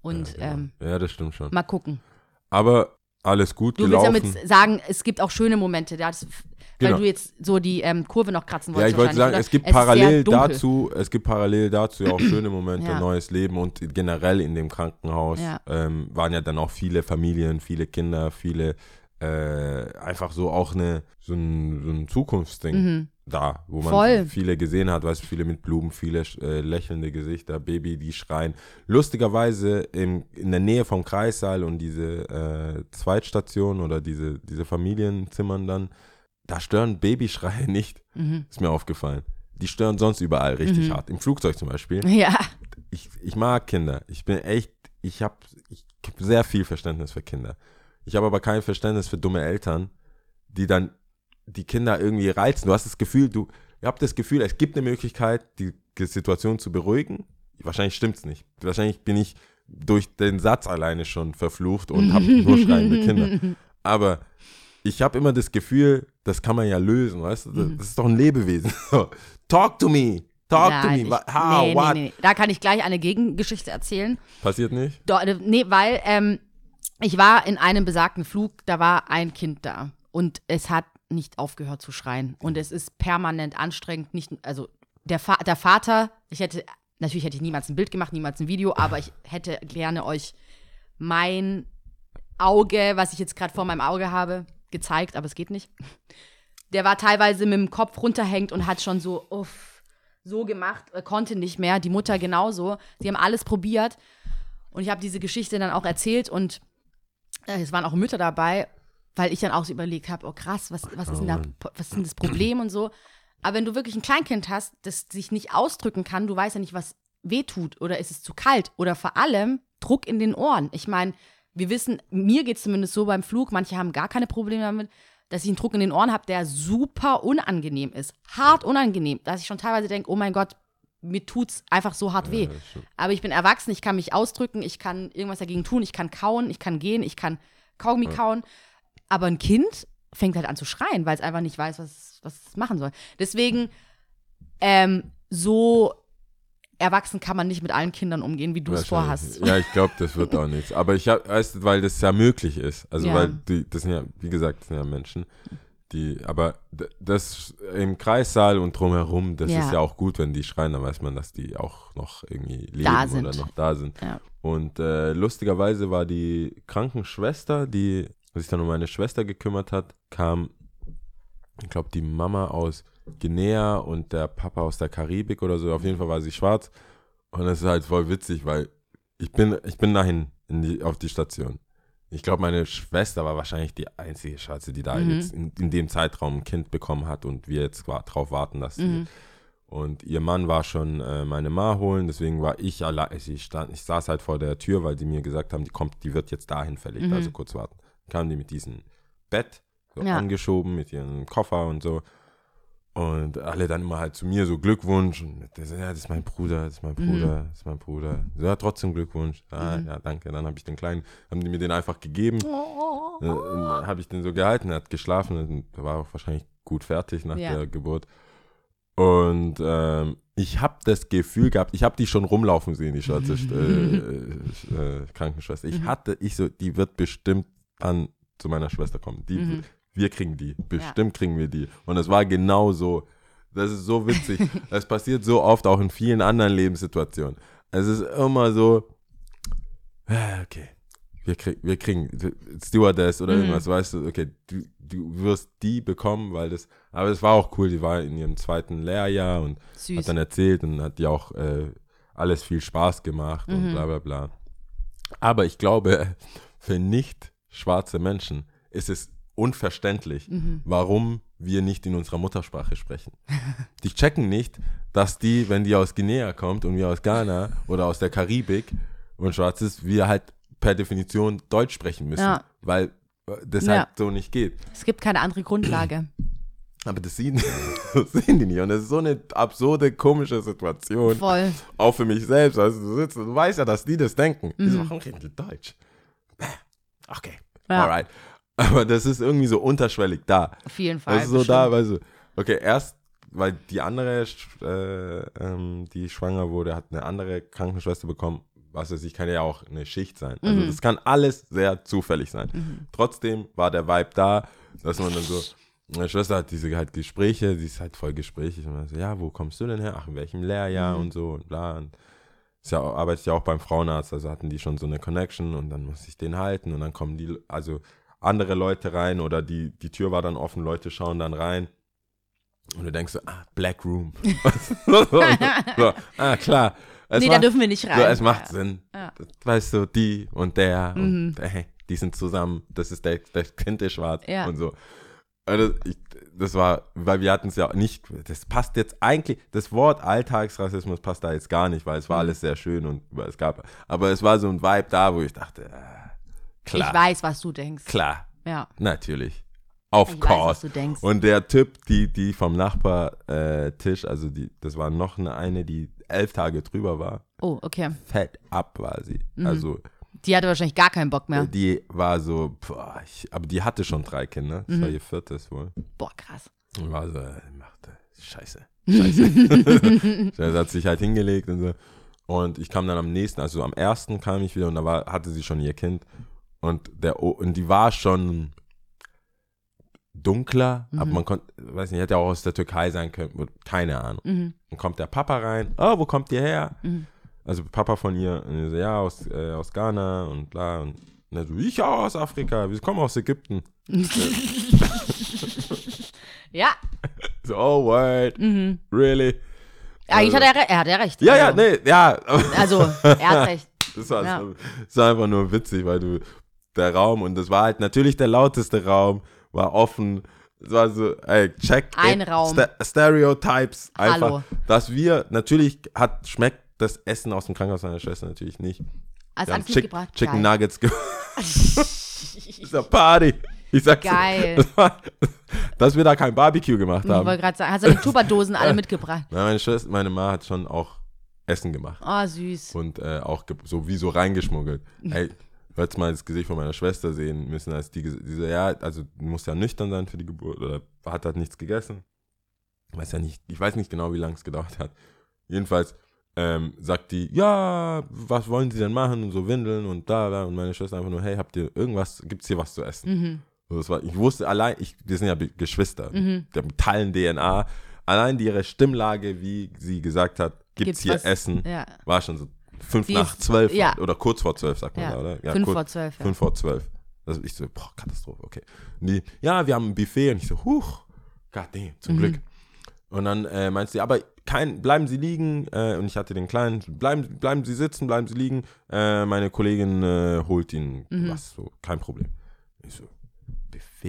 Und ja, genau. ähm, ja, das stimmt schon. Mal gucken. Aber alles gut du gelaufen. Du willst damit sagen, es gibt auch schöne Momente. Das, Genau. Weil du jetzt so die ähm, Kurve noch kratzen wolltest. Ja, ich wollte sagen, oder? es gibt es parallel dazu, es gibt parallel dazu ja auch *clears throat* schöne Momente, ja. neues Leben und generell in dem Krankenhaus ja. Ähm, waren ja dann auch viele Familien, viele Kinder, viele äh, einfach so auch eine, so ein, so ein Zukunftsding mhm. da, wo man Voll. viele gesehen hat, weißt du, viele mit Blumen, viele äh, lächelnde Gesichter, Baby, die schreien. Lustigerweise im, in der Nähe vom Kreissaal und diese äh, Zweitstation oder diese, diese Familienzimmern dann, da stören Babyschreie *laughs* nicht. Mhm. Ist mir aufgefallen. Die stören sonst überall richtig mhm. hart. Im Flugzeug zum Beispiel. Ja. Ich, ich mag Kinder. Ich bin echt, ich habe ich hab sehr viel Verständnis für Kinder. Ich habe aber kein Verständnis für dumme Eltern, die dann die Kinder irgendwie reizen. Du hast das Gefühl, du, ihr habt das Gefühl, es gibt eine Möglichkeit, die Situation zu beruhigen. Wahrscheinlich stimmt es nicht. Wahrscheinlich bin ich durch den Satz alleine schon verflucht und habe *laughs* nur schreiende Kinder. Aber ich habe immer das Gefühl, das kann man ja lösen, weißt du? Das, mhm. das ist doch ein Lebewesen. *laughs* Talk to me. Talk Nein, to me. Ich, How, nee, what? Nee, nee. Da kann ich gleich eine Gegengeschichte erzählen. Passiert nicht? Do, äh, nee, weil ähm, ich war in einem besagten Flug, da war ein Kind da und es hat nicht aufgehört zu schreien. Und es ist permanent anstrengend. Nicht, also der, Fa der Vater, ich hätte, natürlich hätte ich niemals ein Bild gemacht, niemals ein Video, aber ich hätte gerne euch mein Auge, was ich jetzt gerade vor meinem Auge habe, gezeigt, aber es geht nicht. Der war teilweise mit dem Kopf runterhängt und hat schon so, uff, so gemacht, konnte nicht mehr. Die Mutter genauso. Sie haben alles probiert. Und ich habe diese Geschichte dann auch erzählt und es waren auch Mütter dabei, weil ich dann auch so überlegt habe, oh krass, was, was, ist denn da, was ist denn das Problem und so. Aber wenn du wirklich ein Kleinkind hast, das sich nicht ausdrücken kann, du weißt ja nicht, was wehtut oder ist es zu kalt oder vor allem Druck in den Ohren. Ich meine, wir wissen, mir geht es zumindest so beim Flug, manche haben gar keine Probleme damit, dass ich einen Druck in den Ohren habe, der super unangenehm ist. Hart unangenehm, dass ich schon teilweise denke, oh mein Gott, mir tut's einfach so hart weh. stimmt. Aber ich bin erwachsen, ich kann mich ausdrücken, ich kann irgendwas dagegen tun, ich kann kauen, ich kann gehen, ich kann Kaugummi kauen. Aber ein Kind fängt halt an zu schreien, weil es einfach nicht weiß, was, was es machen soll. Deswegen, ähm, so erwachsen kann man nicht mit allen Kindern umgehen, wie du es vorhast. Ja, ich glaube, das wird auch nichts. Aber ich habe, weißt du, weil das ja möglich ist. Also, Ja. weil die, das sind ja, wie gesagt, das sind ja Menschen, die, aber das im Kreissaal und drumherum, das Ja. ist ja auch gut, wenn die schreien, dann weiß man, dass die auch noch irgendwie leben oder noch da sind. Ja. Und äh, lustigerweise war die Krankenschwester, die sich dann um meine Schwester gekümmert hat, kam, ich glaube, die Mama aus Guinea und der Papa aus der Karibik oder so. Auf jeden Fall war sie schwarz. Und das ist halt voll witzig, weil ich bin, ich bin dahin in die, auf die Station. Ich glaube, meine Schwester war wahrscheinlich die einzige Schwarze, die da Mhm. jetzt in, in dem Zeitraum ein Kind bekommen hat und wir jetzt drauf warten, dass sie. Mhm. Und ihr Mann war schon äh, meine Ma holen, deswegen war ich allein. Ich, stand, ich saß halt vor der Tür, weil die mir gesagt haben, die kommt, die wird jetzt dahin verlegt, Mhm. also kurz warten. Kamen die mit diesem Bett so Ja. angeschoben, mit ihrem Koffer und so. Und alle dann immer halt zu mir so Glückwunsch. Und der so, ja, das ist mein Bruder, das ist mein Mhm. Bruder, das ist mein Bruder. So, ja, trotzdem Glückwunsch. Ah, Mhm. ja, danke. Dann habe ich den kleinen, haben die mir den einfach gegeben. Oh. Äh, habe ich den so gehalten, er hat geschlafen und war auch wahrscheinlich gut fertig nach Ja. der Geburt. Und ähm, ich habe das Gefühl gehabt, ich habe die schon rumlaufen sehen, die schwarze äh, *laughs* äh, Krankenschwester. Ich Mhm. hatte, ich so, die wird bestimmt dann zu meiner Schwester kommen. Die, Mhm. Wir kriegen die, bestimmt kriegen wir die. Und es war genau so. Das ist so witzig. *laughs* Das passiert so oft auch in vielen anderen Lebenssituationen. Es ist immer so, ah, okay, wir, krieg, wir kriegen Stewardess oder Mhm. irgendwas, weißt du, okay, du, du wirst die bekommen, weil das, aber es war auch cool, die war in ihrem zweiten Lehrjahr und Süß. hat dann erzählt und hat die auch äh, alles viel Spaß gemacht und Mhm. bla bla bla. Aber ich glaube, *laughs* für nicht schwarze Menschen ist es unverständlich, Mhm. warum wir nicht in unserer Muttersprache sprechen. *laughs* Die checken nicht, dass die, wenn die aus Guinea kommt und wir aus Ghana oder aus der Karibik und schwarz ist, wir halt per Definition Deutsch sprechen müssen, Ja. weil äh, das Ja. halt so nicht geht. Es gibt keine andere Grundlage. *clears throat* Aber das sehen, *laughs* das sehen die nicht. Und das ist so eine absurde, komische Situation. Voll. Auch für mich selbst. Also du sitzt du weißt ja, dass die das denken. Die so, Mhm. warum reden die Deutsch? Okay. Ja. Alright. Aber das ist irgendwie so unterschwellig da. Auf jeden Fall. Das ist so da, weißt du. Okay, erst, weil die andere, äh, ähm, die schwanger wurde, hat eine andere Krankenschwester bekommen. Was weiß ich, kann ja auch eine Schicht sein. Also Mhm. das kann alles sehr zufällig sein. Mhm. Trotzdem war der Vibe da, dass man dann so, meine Schwester hat diese halt Gespräche, sie ist halt voll gesprächig und man so, ja, wo kommst du denn her? Ach, in welchem Lehrjahr Mhm. und so und bla. Und ist ja, arbeitet ja auch beim Frauenarzt, also hatten die schon so eine Connection und dann muss ich den halten und dann kommen die, also andere Leute rein oder die, die Tür war dann offen, Leute schauen dann rein und du denkst so, ah, Black Room. *laughs* so, ah, klar. Es nee, macht, da dürfen wir nicht rein. so, es macht Ja. Sinn. Ja. Weißt du, die und der Mhm. und hey, die sind zusammen, das ist der, der Kind ist schwarz Ja. und so. Also ich, das war, weil wir hatten es ja nicht, das passt jetzt eigentlich, das Wort Alltagsrassismus passt da jetzt gar nicht, weil es war Mhm. alles sehr schön und es gab, aber es war so ein Vibe da, wo ich dachte, äh, klar, Ich weiß, was du denkst. klar, Ja. natürlich, of Ich weiß, was course. du denkst. Und der Typ, die, die vom Nachbartisch, also die, das war noch eine, eine, die elf Tage drüber war, Oh, okay. fett ab war sie. Mhm. Also Die hatte wahrscheinlich gar keinen Bock mehr. die war so, boah, ich, aber die hatte schon drei Kinder, das war Mhm. ihr viertes wohl. Boah, krass. Und war so, machte, scheiße, *laughs* scheiße. *laughs* Sie hat sich halt hingelegt und so. Und ich kam dann am nächsten, also am ersten kam ich wieder und da war, hatte sie schon ihr Kind. Und, der, O- und die war schon dunkler, aber Mhm. man konnte, weiß nicht, hätte auch aus der Türkei sein können, keine Ahnung. Mhm. Dann kommt der Papa rein, oh, wo kommt ihr her? Mhm. Also Papa von ihr, und ich so, ja, aus, äh, aus Ghana und bla. Und er so, ich auch aus Afrika, wir kommen aus Ägypten. *laughs* ja. So, oh, word, Mhm. really? Eigentlich Also- hat er, er hat ja recht. Ja, ja, also, nee, ja. Also, er hat recht. *laughs* Das war, Ja. das war einfach nur witzig, weil du, der Raum, und das war halt natürlich der lauteste Raum, war offen. Es war so, ey, check Ein it, Raum. Sta Stereotypes. Einfach, Hallo. dass wir, natürlich hat, schmeckt das Essen aus dem Krankenhaus meiner Schwester natürlich nicht. Haben alles Chick mitgebracht? Chicken Geil. Nuggets gemacht. *laughs* Das ist eine Party. Ich sag's. Geil. *laughs* Das war, dass wir da kein Barbecue gemacht Ich haben. wollte gerade sagen, hast du die Tupperdosen alle *laughs* mitgebracht? Na, meine Schwester, meine Ma hat schon auch Essen gemacht. Oh, süß. Und äh, auch so wie so reingeschmuggelt. Ey, wolltest mal das Gesicht von meiner Schwester sehen müssen, als die, die so, ja, also du musst ja nüchtern sein für die Geburt oder hat halt nichts gegessen. Ich weiß ja nicht, ich weiß nicht genau, wie lange es gedauert hat. Jedenfalls ähm, sagt die, ja, was wollen sie denn machen? Und so Windeln und da, da. Und meine Schwester einfach nur, hey, habt ihr irgendwas, gibt's hier was zu essen? Mhm. So, das war, ich wusste allein, ich, wir sind ja Geschwister, Mhm. der teilen DNA. Allein ihre Stimmlage, wie sie gesagt hat, gibt's, Gibt's hier was? Essen, Ja. war schon so fünf nach zwölf ja. oder kurz vor zwölf, sagt man Ja. da, oder? Ja, Fünf kurz, vor zwölf, ja. Fünf vor zwölf. Also ich so, boah, Katastrophe, okay. Und die, ja, wir haben ein Buffet und ich so, huch, damn, zum Mhm. Glück. Und dann äh, meinst du, aber kein, bleiben Sie liegen. Äh, und ich hatte den Kleinen, bleiben, bleiben Sie sitzen, bleiben Sie liegen. Äh, meine Kollegin äh, holt Ihnen Mhm. was, so, kein Problem. Ich so,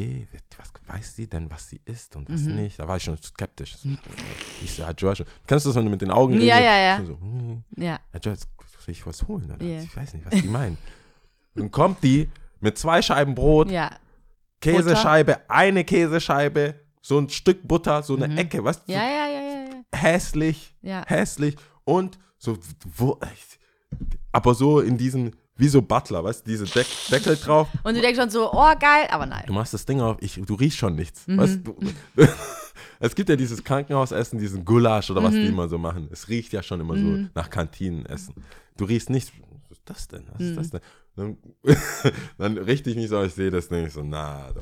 Buffet, was weiß sie denn, was sie isst und was Mhm. nicht? Da war ich schon skeptisch. Ich so, ja, Josh, kennst du das, wenn du mit den Augen Ja, redest? ja, ja. Ich So, hm, Ja. ja, Josh, soll ich was holen? Oder? Ja. Ich weiß nicht, was die meinen. Dann kommt die mit zwei Scheiben Brot, Ja. Käsescheibe, eine Käsescheibe, so ein Stück Butter, so eine Ecke, was? Mhm. Ja, ja, ja, ja, ja. Hässlich, Ja. hässlich und so, wo, aber so in diesen, wie so Butler, weißt du, diese Deck, Deckel drauf. Und du denkst schon so, oh, geil, aber nein. Du machst das Ding auf, ich, du riechst schon nichts. Mhm. Weißt du, *laughs* es gibt ja dieses Krankenhausessen, diesen Gulasch oder was Mhm. die immer so machen. Es riecht ja schon immer so nach Kantinenessen. Du riechst nichts. Was ist das denn? Was Mhm. ist das denn? Dann, *laughs* dann richte ich mich so, ich sehe das Ding, ich so, na, da,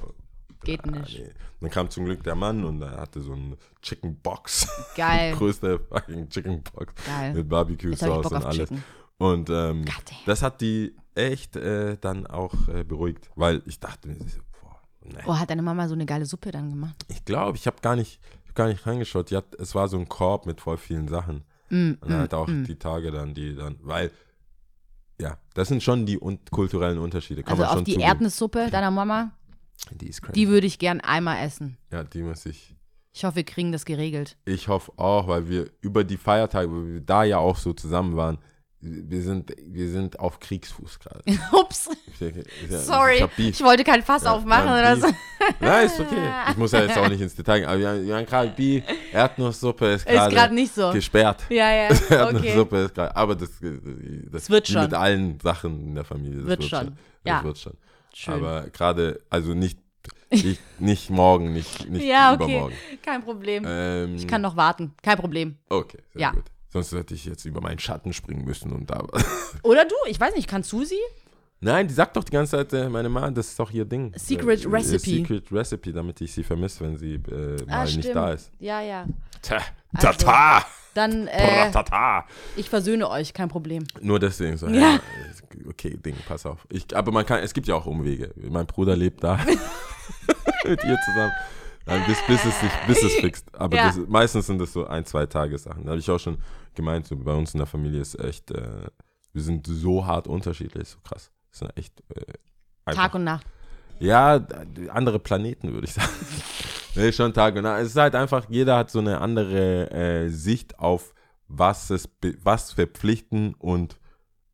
Geht ah, nicht. nee. Dann kam zum Glück der Mann und er hatte so eine Chicken Box. *laughs* Geil. Größte fucking Chicken Box. Geil. Mit Barbecue Sauce und alles. Chicken. Und ähm, das hat die echt äh, dann auch äh, beruhigt, weil ich dachte mir, boah, nee. Oh, hat deine Mama so eine geile Suppe dann gemacht? Ich glaube, ich habe gar nicht, hab gar nicht reingeschaut. Die hat, es war so ein Korb mit voll vielen Sachen. Mm, Und dann halt auch die Tage dann, die dann, weil, ja, das sind schon die un kulturellen Unterschiede. Kann Also auf die zugeben. Erdnusssuppe deiner Mama, Die ist crazy. die würde ich gern einmal essen. ja, die muss ich. Ich hoffe, wir kriegen das geregelt. Ich hoffe auch, weil wir über die Feiertage, wo wir da ja auch so zusammen waren, wir sind, wir sind auf Kriegsfuß gerade. *laughs* Ups, sorry. Ich. Ich wollte kein Fass Ja, aufmachen oder so. Nein, ist okay. Ich muss ja jetzt auch nicht ins Detail gehen. Aber wir haben, wir haben gerade Beef. Erdnusssuppe ist Ist gerade so. gesperrt. Ja, ja, *laughs* okay. Erdnusssuppe ist gerade. Aber das, das wird schon. mit allen Sachen in der Familie. Das Wird wird, schon. schon. Ja. Das wird schon. Schön. Aber gerade, also nicht, nicht, nicht morgen, nicht, nicht *laughs* ja, okay. übermorgen. Kein Problem. Ähm, ich kann noch warten. Kein Problem. Okay, sehr Ja. gut. Sonst hätte ich jetzt über meinen Schatten springen müssen und da. *laughs* Oder du, ich weiß nicht, kannst du sie? Nein, die sagt doch die ganze Zeit, äh, meine Mama, das ist doch ihr Ding. Secret Äh, Recipe. Secret Recipe, damit ich sie vermisse, wenn sie äh, mal Ah, nicht da ist. Ja, ja. Tja, Also, tata! Dann, äh, Tata! ich versöhne euch, kein Problem. Nur deswegen so, Ja. okay, Ding, pass auf. Ich, aber man kann, es gibt ja auch Umwege. Mein Bruder lebt da *laughs* mit ihr zusammen. Bis, bis es sich, bis es *laughs* fixt. Aber Ja. das, meistens sind das so ein, zwei Tagesachen. Da habe ich auch schon gemeint, so bei uns in der Familie ist echt, äh, wir sind so hart unterschiedlich, so krass. Das sind echt äh, einfach. Tag und Nacht. Ja, andere Planeten, würde ich sagen. *laughs* nee, schon Tag und Nacht. Es ist halt einfach, jeder hat so eine andere äh, Sicht auf, was, es, was für Pflichten und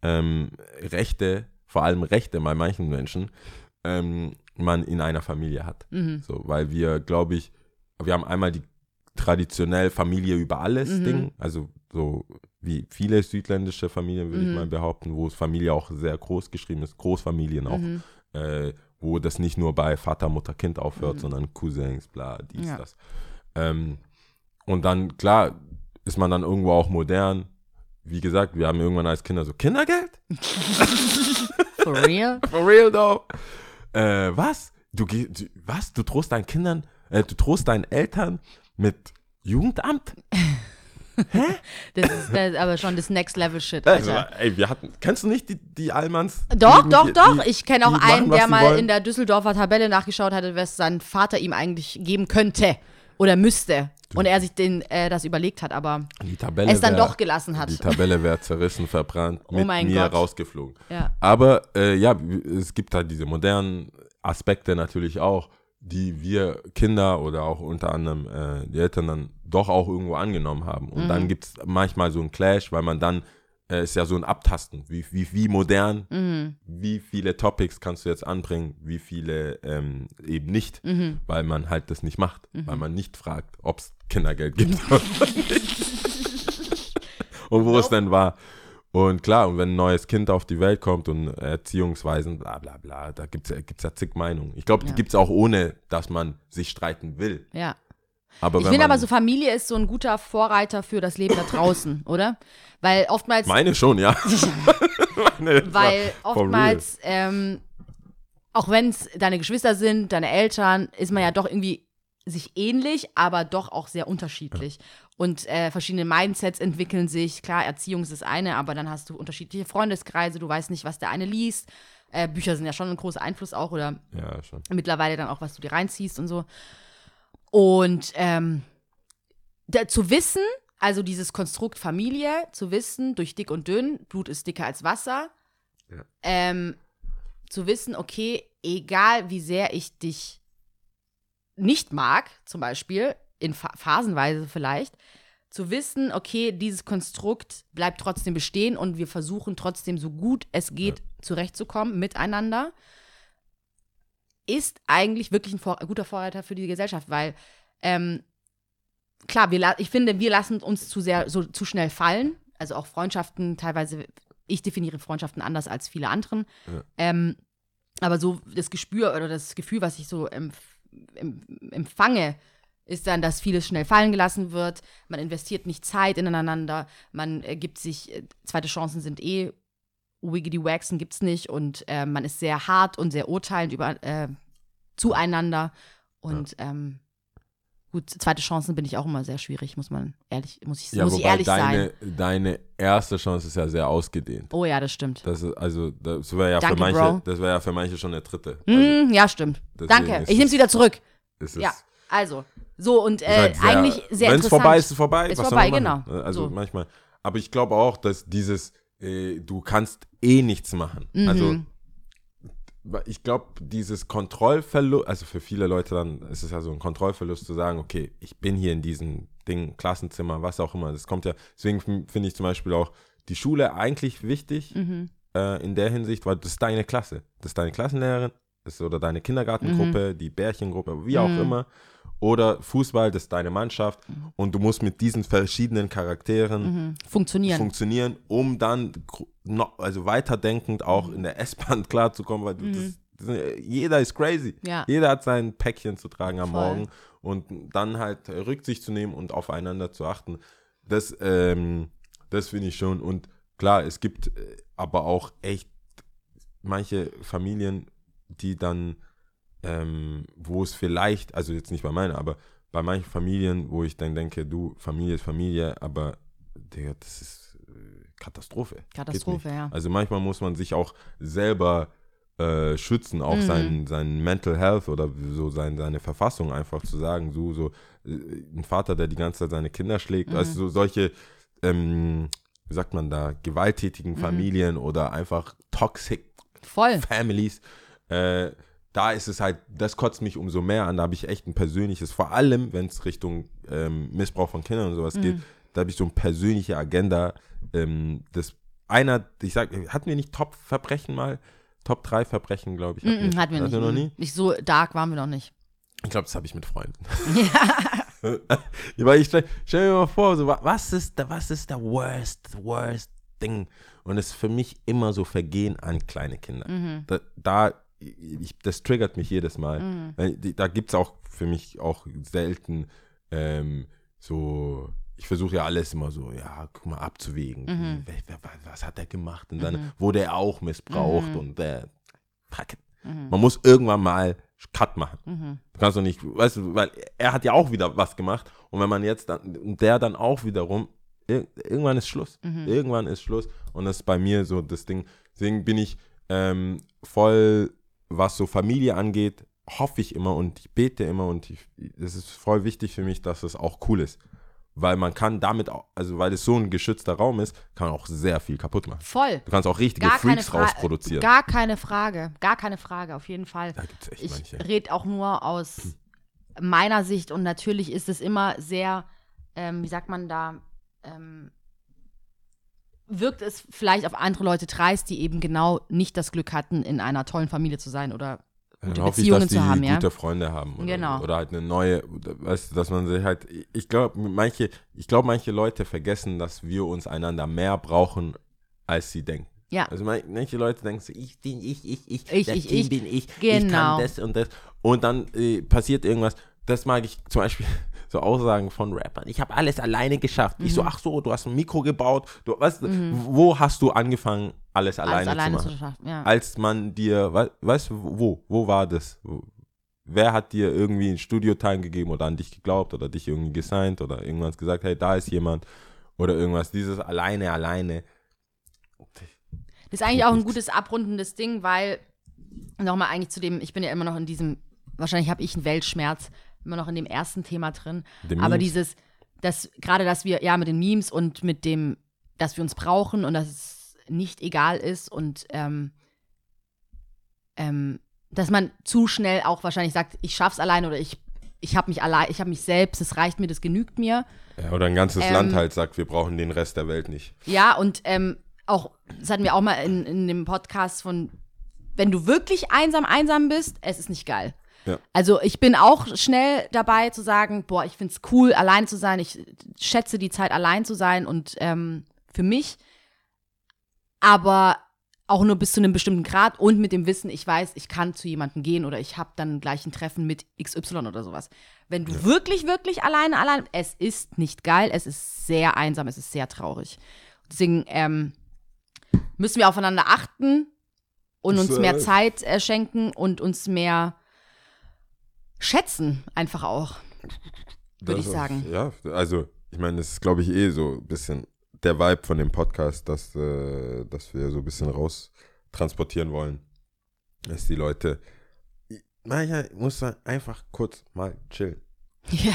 ähm, Rechte, vor allem Rechte bei manchen Menschen, ähm, man in einer Familie hat. Mhm. So, weil wir, glaube ich, wir haben einmal die traditionell Familie über alles Mhm. Ding, also so wie viele südländische Familien, würde Mhm. ich mal behaupten, wo Familie auch sehr groß geschrieben ist, Großfamilien auch, Mhm. äh, wo das nicht nur bei Vater, Mutter, Kind aufhört, Mhm. sondern Cousins, bla, dies, Ja. das. Ähm, und dann, klar, ist man dann irgendwo auch modern. Wie gesagt, wir haben irgendwann als Kinder so Kindergeld? *laughs* For real? *laughs* For real though? Äh, was? Du, du was? Du drohst deinen Kindern, äh, du drohst deinen Eltern mit Jugendamt? *laughs* *laughs* Das ist das ist aber schon das Next Level Shit, Also, ey, wir hatten, kennst du nicht die, die Allmanns? Doch, die, doch, die, doch. Die, Ich kenne auch machen, einen, was der mal wollen. in der Düsseldorfer Tabelle nachgeschaut hatte, was sein Vater ihm eigentlich geben könnte oder müsste. Und er sich den, äh, das überlegt hat, aber die Tabelle es dann wär- doch gelassen hat. Die Tabelle wäre zerrissen, verbrannt, *laughs* Oh mit mein mir Gott. rausgeflogen. Ja. Aber äh, ja, es gibt halt diese modernen Aspekte natürlich auch, die wir Kinder oder auch unter anderem äh, die Eltern dann doch auch irgendwo angenommen haben. Und Mhm. dann gibt es manchmal so einen Clash, weil man dann, äh, ist ja so ein Abtasten, wie, wie, wie modern, Mhm. wie viele Topics kannst du jetzt anbringen, wie viele ähm, eben nicht, Mhm. weil man halt das nicht macht, weil man nicht fragt, ob es Kindergeld gibt *laughs* und wo es dann war. Und klar, und wenn ein neues Kind auf die Welt kommt und Erziehungsweisen, bla bla bla, da gibt es gibt's ja zig Meinungen. Ich glaube, die Ja. gibt es auch ohne, dass man sich streiten will. Ja. Aber Ich wenn finde aber so, Familie ist so ein guter Vorreiter für das Leben da draußen, *laughs* oder? Weil oftmals, Meine schon, ja. *laughs* Meine, weil oftmals, ähm, auch wenn es deine Geschwister sind, deine Eltern, ist man ja doch irgendwie sich ähnlich, aber doch auch sehr unterschiedlich. Und äh, verschiedene Mindsets entwickeln sich. Klar, Erziehung ist das eine, aber dann hast du unterschiedliche Freundeskreise, du weißt nicht, was der eine liest. Äh, Bücher sind ja schon ein großer Einfluss auch, oder Ja, mittlerweile dann auch, was du dir reinziehst und so. Und ähm, da, zu wissen, also dieses Konstrukt Familie, zu wissen, durch dick und dünn, Blut ist dicker als Wasser, Ja. ähm, zu wissen, okay, egal wie sehr ich dich nicht mag, zum Beispiel, in Pha phasenweise vielleicht, zu wissen, okay, dieses Konstrukt bleibt trotzdem bestehen und wir versuchen trotzdem so gut es geht zurechtzukommen miteinander, ist eigentlich wirklich ein, Vor ein guter Vorreiter für die Gesellschaft, weil ähm, klar, wir ich finde, wir lassen uns zu sehr so zu schnell fallen. Also auch Freundschaften, teilweise, ich definiere Freundschaften anders als viele anderen. Ja. Ähm, aber so das Gespür oder das Gefühl, was ich so empf em empfange, ist dann, dass vieles schnell fallen gelassen wird. Man investiert nicht Zeit ineinander. Man äh, gibt sich, äh, zweite Chancen sind eh wiggity waxen gibt's nicht und äh, man ist sehr hart und sehr urteilend über äh, zueinander und ähm, gut zweite Chancen bin ich auch immer sehr schwierig muss man ehrlich muss ich Ja, muss ich ehrlich deine, sein deine erste Chance ist ja sehr ausgedehnt. oh ja das stimmt Das ist, also, das wäre ja Danke, für manche, Bro. das wäre ja für manche schon der dritte. Also, mm, ja stimmt danke ich nehme es es- wieder zurück es ist, ja also so und äh, sehr- eigentlich sehr Wenn es vorbei ist, ist es vorbei. Ist was vorbei, genau. Also So. manchmal. Aber ich glaube auch, dass dieses, äh, du kannst eh nichts machen. Mhm. Also ich glaube, dieses Kontrollverlust, also für viele Leute dann ist es ja so ein Kontrollverlust zu sagen, okay, ich bin hier in diesem Ding, Klassenzimmer, was auch immer. Das kommt ja, deswegen finde ich zum Beispiel auch die Schule eigentlich wichtig mhm. äh, in der Hinsicht, weil das ist deine Klasse. Das ist deine Klassenlehrerin, das ist oder deine Kindergartengruppe, die Bärchengruppe, wie auch Mhm. immer. Oder Fußball, das ist deine Mannschaft. Und du musst mit diesen verschiedenen Charakteren Mhm. funktionieren funktionieren, um dann noch, also weiterdenkend auch Mhm. in der S-Bahn *laughs* klarzukommen, weil das, das, jeder ist crazy. ja Jeder hat sein Päckchen zu tragen am Voll. Morgen und dann halt äh, Rücksicht zu nehmen und aufeinander zu achten. Das, ähm, das finde ich schon. Und klar, es gibt äh, aber auch echt manche Familien, die dann, ähm, wo es vielleicht, also jetzt nicht bei meiner, aber bei manchen Familien, wo ich dann denke, du, Familie ist Familie, aber Digga, das ist äh, Katastrophe. Katastrophe ja Also manchmal muss man sich auch selber äh, schützen, auch Mhm. sein, sein Mental Health oder so sein, seine Verfassung einfach zu sagen, so, so äh, ein Vater, der die ganze Zeit seine Kinder schlägt, Mhm. also so solche, ähm, wie sagt man da, gewalttätigen Mhm. Familien oder einfach toxic voll Families, äh, da ist es halt, das kotzt mich umso mehr an, da habe ich echt ein persönliches, vor allem wenn es Richtung ähm, Missbrauch von Kindern und sowas geht, Mhm. da habe ich so eine persönliche Agenda, ähm, das einer, ich sag, hatten wir nicht Top-Verbrechen mal? Top 3 Verbrechen, glaube ich. Mm, mm, hatten wir nicht. noch mm. nie? Nicht so dark waren wir noch nicht. Ich glaube, das habe ich mit Freunden. ja, *laughs* weil ich stell, stell mir mal vor, so, wa- was ist, der, was ist der worst, worst Ding? Und es ist für mich immer so Vergehen an kleine Kinder. Mhm. Da, da ich, das triggert mich jedes Mal. Mhm. Da gibt es auch für mich auch selten ähm, so, ich versuche ja alles immer so, ja, guck mal, abzuwägen. Mhm. Was hat er gemacht? Und dann Mhm. wurde er auch missbraucht Mhm. und äh, fuck it. Mhm. Man muss irgendwann mal Cut machen. Mhm. Du kannst doch nicht, weißt du, weil er hat ja auch wieder was gemacht und wenn man jetzt dann, und der dann auch wiederum, ir irgendwann ist Schluss. Mhm. Irgendwann ist Schluss und das ist bei mir so das Ding. Deswegen bin ich ähm, voll, was so Familie angeht, hoffe ich immer und ich bete immer und es ist voll wichtig für mich, dass es auch cool ist. Weil man kann damit auch, also weil es so ein geschützter Raum ist, kann man auch sehr viel kaputt machen. Voll. Du kannst auch richtige Gar Freaks rausproduzieren. gar keine Frage. Gar keine Frage, auf jeden Fall. da gibt es echt Ich manche. rede auch nur aus meiner Sicht und natürlich ist es immer sehr, ähm, wie sagt man da, ähm, wirkt es vielleicht auf andere Leute dreist, die eben genau nicht das Glück hatten, in einer tollen Familie zu sein oder Dann gute hoffe ich, Beziehungen dass die zu haben, ja. gute Freunde haben. Oder, Genau. Oder halt eine neue, weißt du, dass man sich halt, ich glaube, manche, ich glaube, manche Leute vergessen, dass wir uns einander mehr brauchen, als sie denken. Ja. Also man- manche Leute denken so, ich bin ich, ich, ich, Ich, das ich, ich. bin ich, ich Genau. kann das und das. Und dann äh, passiert irgendwas. Das mag ich zum Beispiel, so Aussagen von Rappern. Ich habe alles alleine geschafft. Ich Mhm. so, ach so, du hast ein Mikro gebaut. Du, weißt, du, wo hast du angefangen, alles alleine, Alles alleine zu zu machen? schaffen. Ja. Als man dir, wei- weißt du, wo, wo war das? Wer hat dir irgendwie ein Studio-Time gegeben oder an dich geglaubt oder dich irgendwie gesigned oder irgendwas gesagt, hey, da ist jemand oder irgendwas. Dieses alleine, alleine. Das ist eigentlich auch ein gutes abrundendes Ding, weil nochmal eigentlich zu dem, ich bin ja immer noch in diesem, wahrscheinlich habe ich einen Weltschmerz, immer noch in dem ersten Thema drin. Aber dieses, das, gerade dass wir, ja, mit den Memes und mit dem, dass wir uns brauchen und dass es nicht egal ist und ähm, ähm, dass man zu schnell auch wahrscheinlich sagt, ich schaff's allein oder ich, ich habe mich allein, ich habe mich selbst, es reicht mir, das genügt mir. Ja, oder ein ganzes Ähm, Land halt sagt, wir brauchen den Rest der Welt nicht. Ja, und ähm, auch, das hatten wir auch mal in, in dem Podcast von, wenn du wirklich einsam, einsam bist, es ist nicht geil. Ja. Also ich bin auch schnell dabei zu sagen, boah, ich find's cool, allein zu sein. Ich schätze die Zeit, allein zu sein und ähm, für mich. Aber auch nur bis zu einem bestimmten Grad und mit dem Wissen, ich weiß, ich kann zu jemandem gehen oder ich habe dann gleich ein Treffen mit XY oder sowas. Wenn du wirklich, wirklich alleine, allein, es ist nicht geil, es ist sehr einsam, es ist sehr traurig. Deswegen ähm, müssen wir aufeinander achten und Das, uns mehr äh, Zeit äh, schenken und uns mehr schätzen, einfach auch. Würde ich sagen. Ja, also ich meine, das ist, glaube ich, eh so ein bisschen der Vibe von dem Podcast, dass, äh, dass wir so ein bisschen raus transportieren wollen. Dass die Leute, manchmal muss man einfach kurz mal chillen, Ja.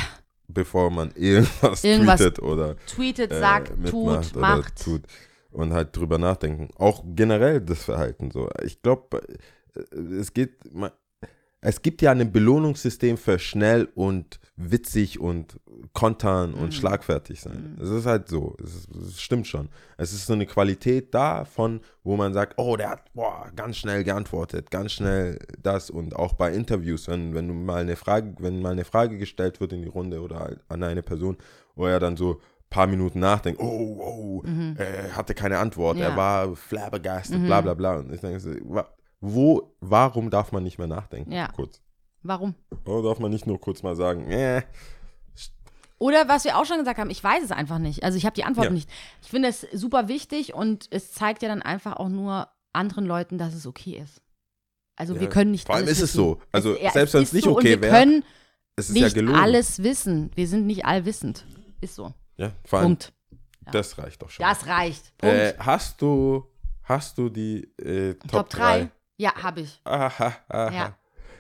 bevor man irgendwas, Irgendwas tweetet oder Tweetet, äh, sagt, mitmacht tut, macht. tut und halt drüber nachdenken. Auch generell das Verhalten so. Ich glaube, es geht, es gibt ja ein Belohnungssystem für schnell und witzig und kontern und Mhm. schlagfertig sein. Es ist halt so. Es, es stimmt schon. Es ist so eine Qualität davon, wo man sagt, oh, der hat boah, ganz schnell geantwortet, ganz schnell das und auch bei Interviews, wenn, wenn mal eine Frage, wenn mal eine Frage gestellt wird in die Runde oder halt an eine Person, wo er dann so paar Minuten nachdenkt, oh, oh, er hatte keine Antwort, Mhm. Ja. er war flabbergasted, Mhm. bla bla bla. Und ich denke, wo, warum darf man nicht mehr nachdenken? Ja. Kurz. Warum? Oder darf man nicht nur kurz mal sagen, äh, Oder was wir auch schon gesagt haben, ich weiß es einfach nicht. Also ich habe die Antwort Ja. nicht. Ich finde es super wichtig und es zeigt ja dann einfach auch nur anderen Leuten, dass es okay ist. Also wir Ja, können nicht vor allem ist es wissen. so. Also ja, selbst wenn es nicht so okay wir wäre, können es ist ja nicht gelogen. alles wissen. Wir sind nicht allwissend. Ist so. Ja, vor allem, Punkt. das reicht doch schon. Das reicht. Punkt. äh, hast du, hast du die äh, Top, Top 3? 3? Ja, habe ich. Aha, aha. Ja.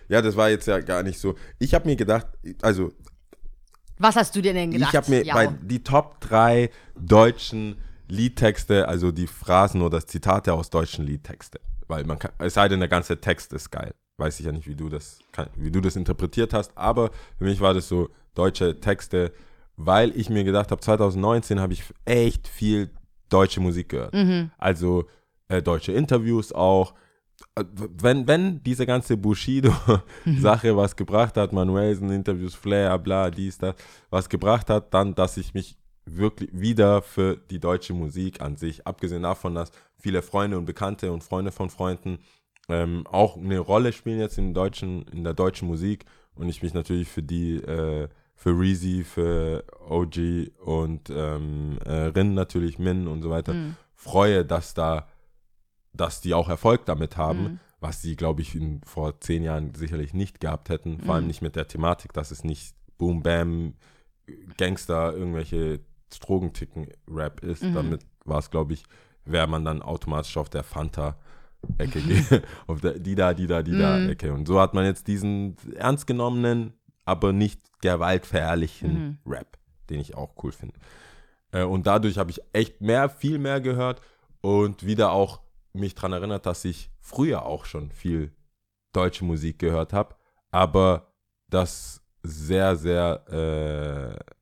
Ja. das war jetzt ja gar nicht so. Ich habe mir gedacht, also Was hast du dir denn gedacht? ich habe mir Jau? bei die Top 3 deutschen Liedtexte, also die Phrasen oder Zitate aus deutschen Liedtexte. Weil man kann, es sei denn, der ganze Text ist geil. Weiß ich ja nicht, wie du das, wie du das interpretiert hast, aber für mich war das so deutsche Texte, weil ich mir gedacht habe, 2019 habe ich echt viel deutsche Musik gehört. Mhm. Also äh, deutsche Interviews auch. Wenn, wenn diese ganze Bushido-Sache was gebracht hat, Manuelsen, Interviews, Flair, bla, dies, das, was gebracht hat, dann, dass ich mich wirklich wieder für die deutsche Musik an sich, abgesehen davon, dass viele Freunde und Bekannte und Freunde von Freunden ähm, auch eine Rolle spielen jetzt im deutschen, in der deutschen Musik und ich mich natürlich für die, äh, für Reezy, für OG und ähm, äh, Rin natürlich, Min und so weiter, Mhm. freue, dass da, dass die auch Erfolg damit haben, Mhm. was sie, glaube ich, in, vor zehn Jahren sicherlich nicht gehabt hätten. Vor allem Mhm. nicht mit der Thematik, dass es nicht Boom Bam Gangster irgendwelche Drogenticken-Rap ist. Mhm. Damit war es, glaube ich, wäre man dann automatisch auf der Fanta-Ecke, ge- *laughs* auf der die da, die da, die da Mhm. Ecke. Und so hat man jetzt diesen ernst genommenen, aber nicht gewaltverherrlichen Rap, den ich auch cool finde. Äh, und dadurch habe ich echt mehr, viel mehr gehört und wieder auch mich daran erinnert, dass ich früher auch schon viel deutsche Musik gehört habe, aber das sehr, sehr äh,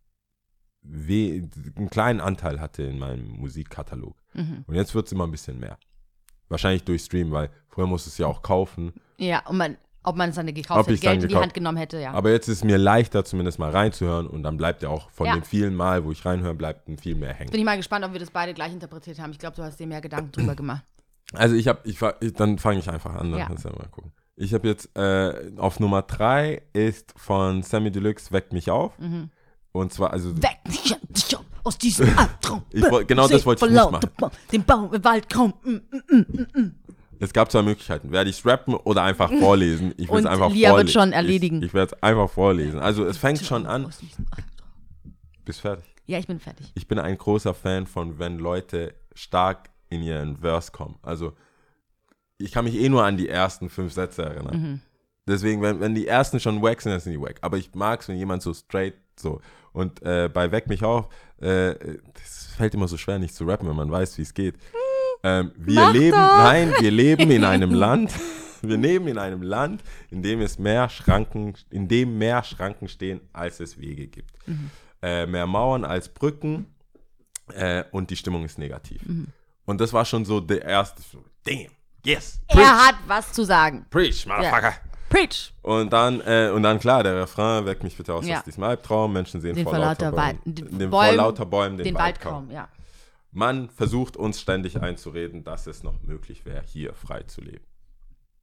einen kleinen Anteil hatte in meinem Musikkatalog. Mhm. Und jetzt wird es immer ein bisschen mehr. Wahrscheinlich durch Stream, weil früher musst du es ja auch kaufen. Ja, und man, Ob man es dann gekauft Ob hätte, Geld in die Hand genommen hätte, ja. Aber jetzt ist es mir leichter, zumindest mal reinzuhören und dann bleibt ja auch von Ja. den vielen Mal, wo ich reinhöre, bleibt ein viel mehr hängen. Bin ich mal gespannt, ob wir das beide gleich interpretiert haben. Ich glaube, du hast dir mehr Gedanken drüber *clears throat* gemacht. Also ich habe, ich, ich, dann fange ich einfach an, dann Ja. kannst du ja mal gucken. Ich habe jetzt äh, auf Nummer drei ist von Sammy Deluxe Weckt mich auf. Mhm. Und zwar, also Weck dich, dich aus diesem *laughs* Albtraum. Genau das wollte ich nicht Baum, Den Baum im Wald kaum. mm. es gab zwei Möglichkeiten. Werde ich rappen oder einfach *laughs* vorlesen? Ich will es einfach Lia wird vorlesen. schon erledigen. Ich, ich werde es einfach vorlesen. Also es fängt schon an. Bist fertig. Ja, ich bin fertig. Ich bin ein großer Fan von, wenn Leute stark in ihren Verse kommen. Also ich kann mich eh nur an die ersten fünf Sätze erinnern. Mhm. Deswegen, wenn, wenn die ersten schon wack sind, dann sind die wack. Aber ich mag es, wenn jemand so straight so. Und äh, bei Weck mich auf, äh, das fällt immer so schwer, nicht zu rappen, wenn man weiß, wie es geht. Ähm, wir Mach leben, doch. nein, wir leben in einem *laughs* Land, wir leben in einem Land, in dem es mehr Schranken, in dem mehr Schranken stehen, als es Wege gibt. Äh, mehr Mauern als Brücken äh, und die Stimmung ist negativ. Und das war schon so der erste, damn, yes, preach, Er hat was zu sagen. preach, motherfucker. Preach. Und dann, äh, und dann klar, der Refrain weckt mich bitte aus Ja. aus diesem Albtraum. Menschen sehen Den vor lauter Bäumen, den, Bäumen, vor lauter Bäumen den, Den Wald kaum, ja. Man versucht uns ständig einzureden, dass es noch möglich wäre, hier frei zu leben.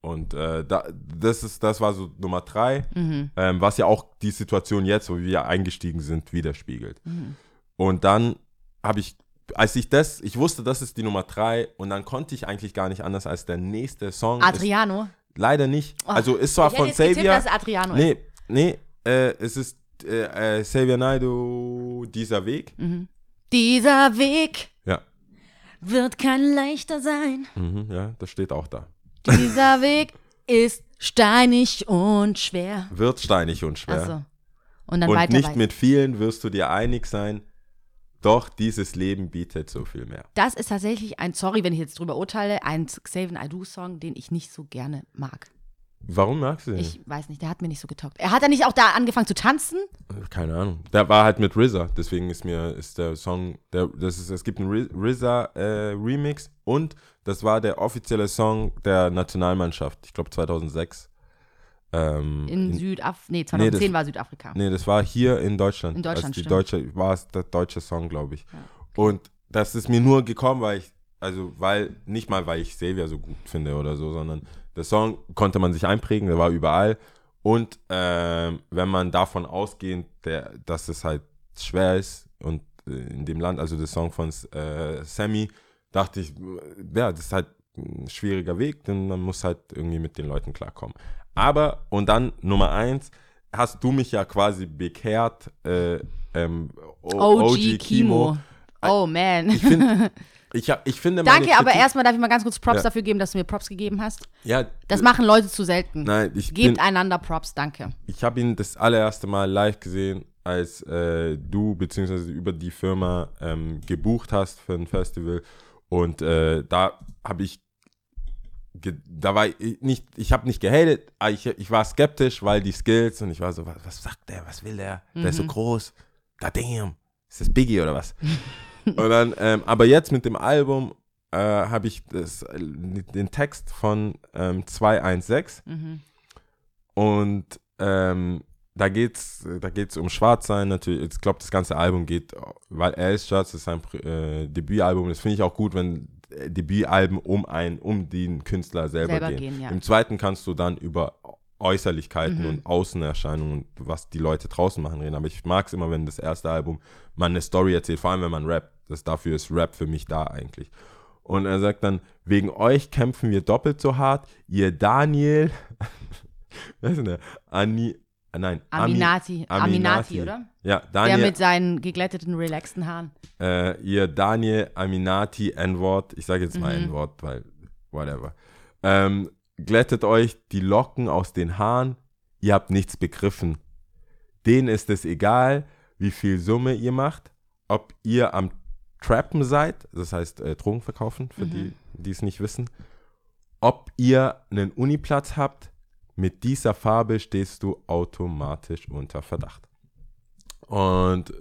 Und äh, da, das, ist, das war so Nummer drei, Mhm. ähm, was ja auch die Situation jetzt, wo wir eingestiegen sind, widerspiegelt. Mhm. Und dann habe ich, als ich das, ich wusste, das ist die Nummer drei und dann konnte ich eigentlich gar nicht anders als der nächste Song. Ist, Adriano. leider nicht. Oh, also ist zwar von jetzt getippt, Adriano ist. Nee, nee, äh, es ist äh, äh, Xavier Naidoo, dieser Weg. Mhm. Dieser Weg Ja. wird kein leichter sein. Mhm, ja, das steht auch da. Dieser *laughs* Weg ist steinig und schwer. Wird steinig und schwer. Achso. Und dann und weiter, nicht weiter. mit vielen wirst du dir einig sein, doch dieses Leben bietet so viel mehr. Das ist tatsächlich ein, sorry, wenn ich jetzt drüber urteile, ein Xavier Naidoo-Song, den ich nicht so gerne mag. Warum magst du den? Ich weiß nicht, der hat mir nicht so getaugt. Er hat ja nicht auch da angefangen zu tanzen? Keine Ahnung. Der war halt mit RZA, deswegen ist mir ist der Song, der, das ist, es gibt einen RZA äh, Remix und das war der offizielle Song der Nationalmannschaft, ich glaube 2006. Ähm, In, Südaf nee, 2010 das- war Südafrika. Nee, das war hier in Deutschland. In Deutschland, Als die deutsche, war es der deutsche Song, glaube ich. Und das ist mir nur gekommen, weil ich, also weil, nicht mal weil ich Xavier so gut finde oder so, sondern der Song konnte man sich einprägen, der war überall. Und ähm, wenn man davon ausgehend, der, dass es halt schwer ist und äh, in dem Land, also der Song von äh, Sammy, dachte ich, ja, das ist halt ein schwieriger Weg, denn man muss halt irgendwie mit den Leuten klarkommen. Aber, und dann Nummer eins, hast du mich ja quasi bekehrt, äh, ähm, O- OG, Kimo. Oh man. Ich, find, *laughs* ich, hab, ich finde Danke, aber Kritik- erstmal darf ich mal ganz kurz Props Ja. dafür geben, dass du mir Props gegeben hast. Ja, Das machen Leute zu selten. nein, ich Gebt bin, einander Props, danke. ich habe ihn das allererste Mal live gesehen, als äh, du beziehungsweise über die Firma ähm, gebucht hast für ein Festival und äh, da habe ich da war ich nicht, ich habe nicht gehatet, aber ich, ich war skeptisch, weil die Skills und ich war so, was, was sagt der, was will der? Der ist so groß, da damn, ist das Biggie oder was? *laughs* und dann, ähm, aber jetzt mit dem Album äh, habe ich das, den Text von ähm, 216 Mhm. und ähm, da geht's, da geht's um Schwarzsein natürlich. Ich glaube, das ganze Album geht, weil er ist schwarz, das ist sein äh, Debütalbum. Das finde ich auch gut, wenn äh, Debütalben um ein, um den Künstler selber, Selber gehen. gehen, ja. Im zweiten kannst du dann über Äußerlichkeiten Mhm. und Außenerscheinungen und was die Leute draußen machen reden. Aber ich mag es immer, wenn das erste Album man eine Story erzählt, vor allem wenn man rappt. Das, dafür ist Rap für mich da eigentlich. Und er sagt dann, wegen euch kämpfen wir doppelt so hart. Ihr Daniel, *laughs* wer ist denn der? Ani, äh, nein, Ami- Aminati. Aminati, oder? Ja, Der Daniel, mit seinen geglätteten, relaxten Haaren. äh, ihr Daniel Aminati N-Wort, ich sage jetzt mal Mhm. N-Wort, weil whatever. Ähm, glättet euch die Locken aus den Haaren, ihr habt nichts begriffen. Denen ist es egal, wie viel Summe ihr macht, ob ihr am Trappen seid, das heißt äh, Drogen verkaufen, für die, die es nicht wissen, ob ihr einen Uniplatz habt, mit dieser Farbe stehst du automatisch unter Verdacht. Und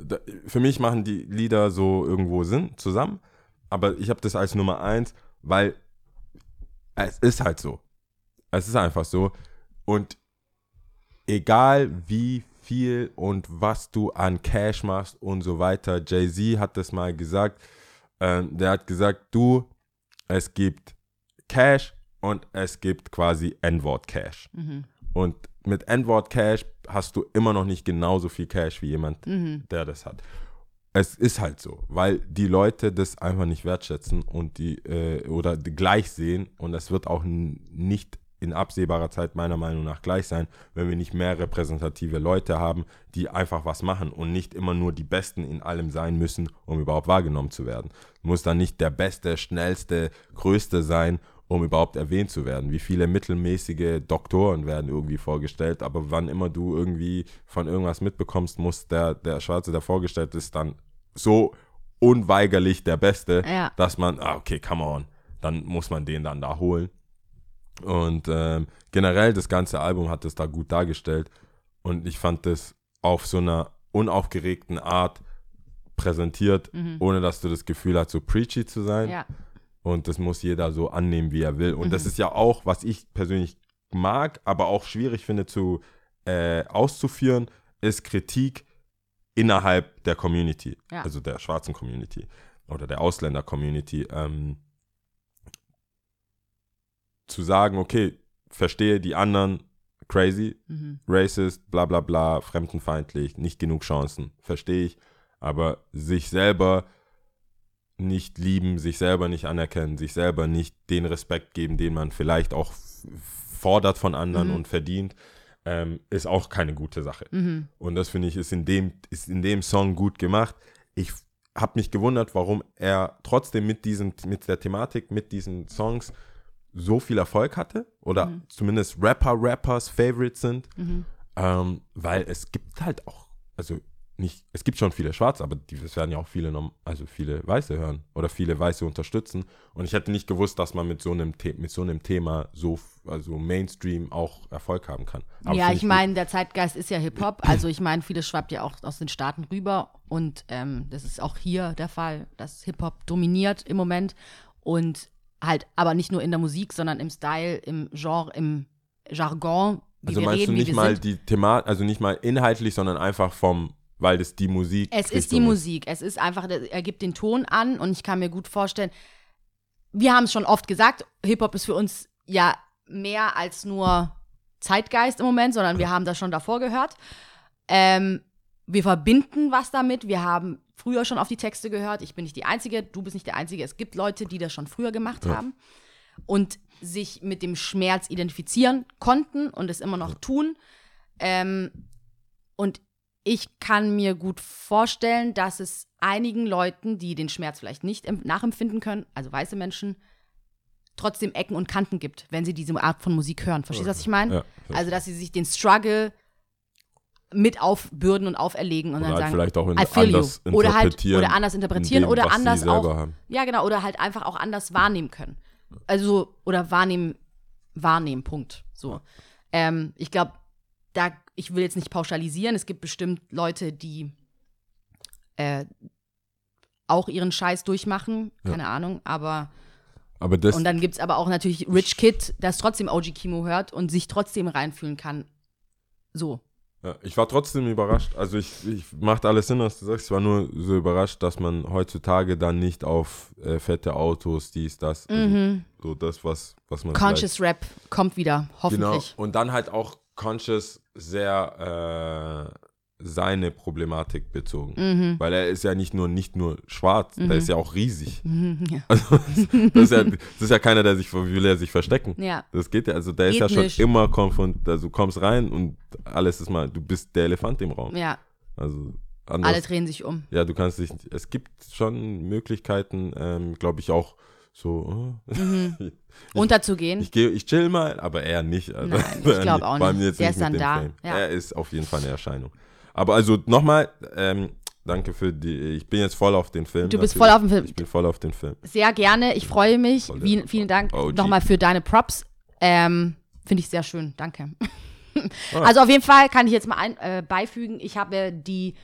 für mich machen die Lieder so irgendwo Sinn zusammen, aber ich habe das als Nummer eins, weil es ist halt so. Es ist einfach so. Und egal wie viel und was du an Cash machst und so weiter, Jay-Z hat das mal gesagt, ähm, der hat gesagt, du, es gibt Cash und es gibt quasi N-Wort Cash. Und mit N-Wort Cash hast du immer noch nicht genauso viel Cash wie jemand, der das hat. Es ist halt so, weil die Leute das einfach nicht wertschätzen und die äh, oder gleich sehen und es wird auch nicht in absehbarer Zeit meiner Meinung nach gleich sein, wenn wir nicht mehr repräsentative Leute haben, die einfach was machen und nicht immer nur die Besten in allem sein müssen, um überhaupt wahrgenommen zu werden. Du musst dann nicht der Beste, Schnellste, Größte sein, um überhaupt erwähnt zu werden. Wie viele mittelmäßige Doktoren werden irgendwie vorgestellt, aber wann immer du irgendwie von irgendwas mitbekommst, muss der, der Schwarze, der vorgestellt ist, dann so unweigerlich der Beste, Ja. dass man, ah, okay, come on, dann muss man den dann da holen. Und ähm, generell das ganze Album hat es da gut dargestellt und ich fand das auf so einer unaufgeregten Art präsentiert, ohne dass du das Gefühl hast, so preachy zu sein. Ja. Und das muss jeder so annehmen, wie er will. Und das ist ja auch, was ich persönlich mag, aber auch schwierig finde zu äh, auszuführen, ist Kritik innerhalb der Community, Ja. also der schwarzen Community oder der Ausländer-Community. Ähm, zu sagen, okay, verstehe die anderen crazy, Mhm. racist, bla bla bla, fremdenfeindlich, nicht genug Chancen, verstehe ich. Aber sich selber nicht lieben, sich selber nicht anerkennen, sich selber nicht den Respekt geben, den man vielleicht auch fordert von anderen Mhm. und verdient, ähm, ist auch keine gute Sache. Mhm. Und das finde ich ist in dem ist in dem Song gut gemacht. Ich habe mich gewundert, warum er trotzdem mit diesem mit der Thematik mit diesen Songs so viel Erfolg hatte oder Mhm. zumindest Rapper Rappers Favorite sind, Mhm. ähm, weil es gibt halt auch also nicht es gibt schon viele Schwarze, aber die, es werden ja auch viele also viele Weiße hören oder viele Weiße unterstützen und ich hätte nicht gewusst, dass man mit so einem The mit so einem Thema so also Mainstream auch Erfolg haben kann. Aber ja, ich meine, der Zeitgeist ist ja Hip-Hop. Also ich meine, vieles schwappt ja auch aus den Staaten rüber. Und ähm, das ist auch hier der Fall, dass Hip-Hop dominiert im Moment. Und halt, aber nicht nur in der Musik, sondern im Style, im Genre, im Jargon, Also meinst reden, du nicht mal sind. die Thema, also nicht mal inhaltlich, sondern einfach vom, weil das die Musik. Es ist die Musik. Es ist einfach, er gibt den Ton an und ich kann mir gut vorstellen, wir haben es schon oft gesagt, Hip-Hop ist für uns ja mehr als nur Zeitgeist im Moment, sondern wir haben das schon davor gehört. Ähm, wir verbinden was damit. Wir haben früher schon auf die Texte gehört. Ich bin nicht die Einzige, du bist nicht der Einzige. Es gibt Leute, die das schon früher gemacht Ja. haben und sich mit dem Schmerz identifizieren konnten und es immer noch tun. Ähm, und ich kann mir gut vorstellen, dass es einigen Leuten, die den Schmerz vielleicht nicht em- nachempfinden können, also weiße Menschen, trotzdem Ecken und Kanten gibt, wenn sie diese Art von Musik hören. Verstehst du, was ich meine? Ja, Also, dass sie sich den Struggle mit aufbürden und auferlegen und oder dann halt sagen, vielleicht auch in, feel you. anders Oder halt interpretieren. oder anders interpretieren in dem, oder anders auch Haben. ja, genau. Oder halt einfach auch anders wahrnehmen können. Also, oder wahrnehmen, wahrnehmen, Punkt. So. Ähm, ich glaube, da, ich will jetzt nicht pauschalisieren. Es gibt bestimmt Leute, die äh, auch ihren Scheiß durchmachen. Ja. Keine Ahnung. Aber, Aber das, und dann gibt es aber auch natürlich Rich Kid, das trotzdem OG Kimo hört und sich trotzdem reinfühlen kann. So. ja, ich war trotzdem überrascht. Also ich, ich macht alles Sinn, was du sagst. Ich war nur so überrascht, dass man heutzutage dann nicht auf äh, fette Autos, dies, das, also Mhm. so das, was, was man Conscious Rap kommt wieder, Genau. hoffentlich. Und dann halt auch conscious sehr äh, seine Problematik bezogen. Mhm. Weil er ist ja nicht nur nicht nur schwarz, der ist ja auch riesig. Mhm. *laughs* Ja. *laughs* Also das ist ja, das ist ja keiner, der sich will er sich verstecken. ja. Das geht ja, also der ist Geht ja schon immer konfront, also du kommst rein und alles ist mal, du bist der Elefant im Raum. Ja, Also anders, alle drehen sich um. ja, du kannst dich, es gibt schon Möglichkeiten, ähm, glaube ich auch so, oh, Mhm. *laughs* Unterzugehen. ich gehe, ich chill mal, aber er nicht. Also, Nein, *laughs* ich glaub auch nicht. Jetzt Der ist dann da, ja. Er ist auf jeden Fall eine Erscheinung. Aber also nochmal, ähm, danke für die, ich bin jetzt voll auf den Film. Du bist natürlich. voll auf dem Film. Ich bin voll auf den Film. Sehr gerne. Ich freue mich. Wie, vielen Dank nochmal für deine Props. Ähm, Finde ich sehr schön. Danke. Ah. *laughs* Also auf jeden Fall kann ich jetzt mal ein, äh, beifügen. Ich habe die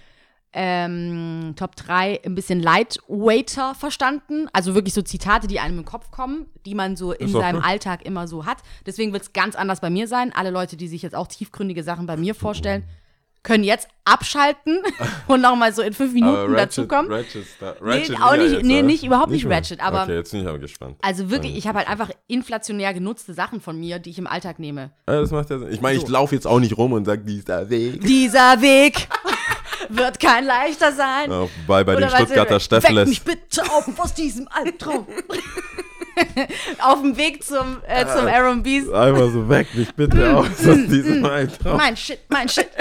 ähm, Top 3 ein bisschen lightweighter verstanden. Also wirklich so Zitate, die einem im Kopf kommen, die man so in seinem gut. Alltag immer so hat. Deswegen wird es ganz anders bei mir sein. Alle Leute, die sich jetzt auch tiefgründige Sachen bei mir vorstellen, können jetzt abschalten *laughs* und nochmal so in fünf Minuten dazukommen. Ratchet, Star- Nee, Ratchet auch nicht, jetzt, nee, nicht, überhaupt nicht, mehr? Ratchet, aber Okay, jetzt bin ich aber gespannt. also wirklich, ich habe halt einfach inflationär genutzte Sachen von mir, die ich im Alltag nehme. Ja, das macht ja Sinn. Ich meine, ich So. laufe jetzt auch nicht rum und sage, dieser Weg. Dieser Weg *laughs* wird kein leichter sein. Ja, bei bei den Oder Stuttgarter Steffles. mich bitte auf aus diesem Albtraum. *laughs* auf dem Weg zum, äh, zum Aaron Beast. Einfach so, weg mich bitte aus aus diesem Albtraum. Mein Shit, mein Shit. *laughs*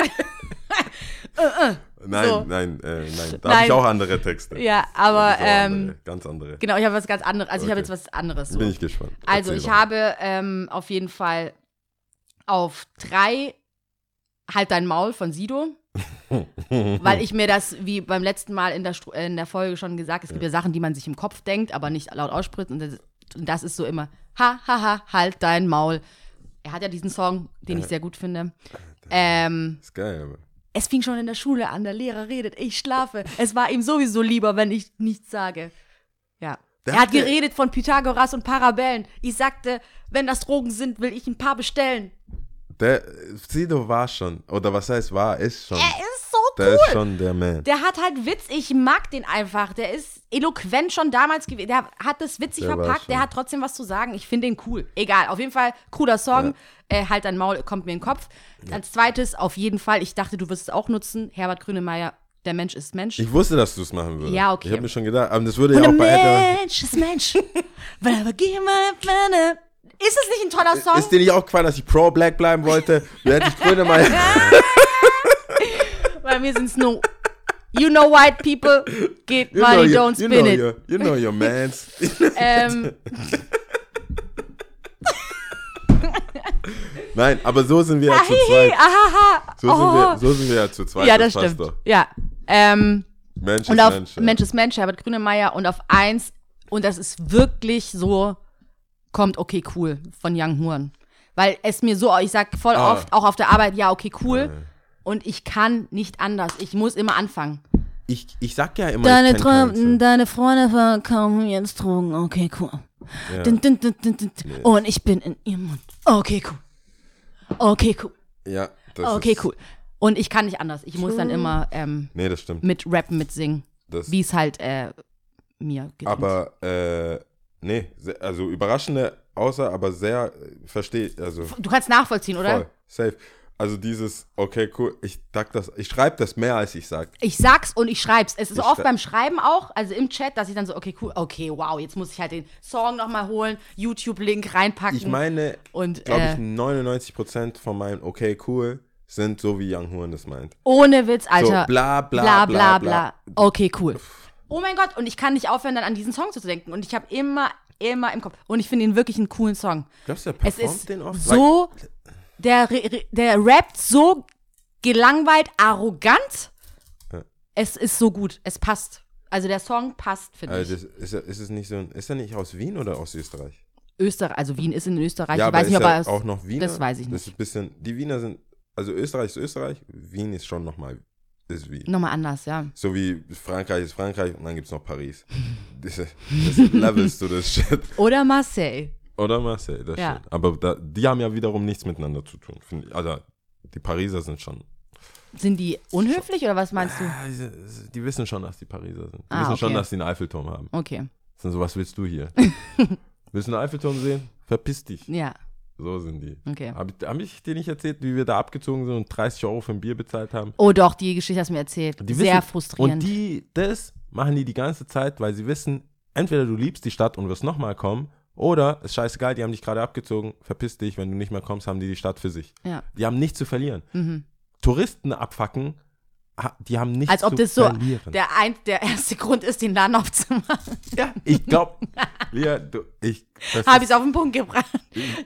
Nein, so. nein, äh, nein. Da habe ich auch andere Texte. ja, aber ähm, andere, ganz andere. genau, ich habe was ganz anderes. Also ich habe Okay. jetzt was anderes. So. Bin ich gespannt. Also Erzähl ich doch. habe ähm, auf jeden Fall auf drei Halt dein Maul von Sido. *laughs* weil ich mir das, wie beim letzten Mal in der, Stru- in der Folge schon gesagt, es gibt ja Sachen, die man sich im Kopf denkt, aber nicht laut ausspricht. Und das, und das ist so immer, ha, ha, ha, halt dein Maul. Er hat ja diesen Song, den ich sehr gut finde. Ähm, ist geil, aber. es fing schon in der Schule an, der Lehrer redet, ich schlafe. Es war ihm sowieso lieber, wenn ich nichts sage. Ja. Er hat geredet von Pythagoras und Parabellen. Ich sagte, wenn das Drogen sind, will ich ein paar bestellen. Der Sido war schon, oder was heißt war, ist schon. Er ist so der cool. ist schon der Man. Der hat halt Witz, ich mag den einfach. Der ist eloquent schon damals gewesen. Der hat das witzig Der verpackt, der hat trotzdem was zu sagen. Ich finde den cool. Egal, auf jeden Fall cooler Song. Äh, halt dein Maul, kommt mir in den Kopf. Als zweites, auf jeden Fall, ich dachte, du wirst es auch nutzen, Herbert Grönemeyer, der Mensch ist Mensch. Ich wusste, dass du es machen würdest. Ja, okay. Ich habe mir schon gedacht, aber das würde Und ja auch der bei Älteren. Mensch ist Mensch. *laughs* Ist es nicht ein toller Song? Ist dir nicht auch gefallen, dass ich pro Black bleiben wollte? Wir hätten Grüne mal. *laughs* Bei mir sind es nur You know white people, get You money, your- don't you spin know it. Your, you know your mans. *laughs* Ähm, *laughs* Nein, aber so sind wir ja zu zweit. ahaha. So sind, oh. wir, so sind wir ja zu zweit. ja, das stimmt. Doch. Ja. Ähm, Mensch und ist auf Mensch. ja. Mensch ist Mensch, Herbert Grünemeyer. Und auf eins, und das ist wirklich so, kommt okay, cool von Young Horn. Weil es mir so, ich sag voll Ah. oft, auch auf der Arbeit, ja, okay, cool. Und ich kann nicht anders. Ich muss immer anfangen. Ich, ich sag ja immer, Deine, Träum, deine Freunde verkaufen jetzt Drogen. Okay, cool. Ja. Dun, dun, dun, dun, dun. Und ich bin in ihrem Mund. Okay, cool. Okay, cool. Ja, das Okay, ist, cool. Und ich kann nicht anders. Ich muss dann immer ähm, Nee, das stimmt. mit rappen, mit singen. Wie es halt äh, mir gelingt. aber, äh, nee, also überraschende Außer, aber sehr, äh, verstehe, also Du kannst nachvollziehen, oder? voll, safe. Also dieses, okay, cool, ich sag das, ich schreibe das mehr, als ich sag. Ich sag's und ich schreib's. Es ist Ich oft beim Schreiben auch, also im Chat, dass ich dann so, okay, cool, okay, wow, jetzt muss ich halt den Song nochmal holen, YouTube-Link reinpacken. Ich meine, und glaube äh, ich, 99% von meinen okay, cool sind so, wie Young Horn das meint. ohne Witz, Alter. So, bla, bla, bla, bla, bla, bla. Okay, cool. Oh mein Gott, und ich kann nicht aufhören, dann an diesen Song zu denken. Und ich habe immer, immer im Kopf. Und ich finde ihn wirklich einen coolen Song. Glaubst du, der Es performt ist den oft? so, der, der rappt so gelangweilt, arrogant. Ja. Es ist so gut, es passt. Also der Song passt, finde ich. also das, ist, er, ist es nicht so ein, ist er nicht aus Wien oder aus Österreich? Österreich, also Wien ist in Österreich. ja, ich aber weiß ist nicht, ob er es- auch noch Wiener? das weiß ich Das nicht. ist ein bisschen, die Wiener sind, also Österreich ist Österreich, Wien ist schon nochmal, ist Wien. Nochmal anders, ja. So wie Frankreich ist Frankreich und dann gibt es noch Paris. Diese, *laughs* das Levels to this shit. Oder Marseille. Oder Marseille, das Ja. stimmt. Aber da, die haben ja wiederum nichts miteinander zu tun. Also die Pariser sind schon. Sind die unhöflich oder was meinst du? Die, die wissen schon, dass die Pariser sind. Die Ah, wissen schon, okay. dass die einen Eiffelturm haben. Okay, Sind so, was willst du hier? *laughs* willst du einen Eiffelturm sehen? Verpiss dich. ja, So sind die. okay. Habe ich, hab ich dir nicht erzählt, wie wir da abgezogen sind und 30 Euro für ein Bier bezahlt haben? Oh doch, die Geschichte hast du mir erzählt. Die Sehr wissen- frustrierend. Und die, das machen die die ganze Zeit, weil sie wissen, entweder du liebst die Stadt und wirst nochmal kommen, oder ist scheißegal, die haben dich gerade abgezogen, verpiss dich, wenn du nicht mehr kommst, haben die die Stadt für sich. ja. Die haben nichts zu verlieren. Mhm. Touristen abfacken, die haben nichts Als ob zu das so verlieren. der, ein, der erste *laughs* Grund ist, den Laden aufzumachen. ja, ich glaube, ja, du, ich, Habe ich es auf den Punkt gebracht.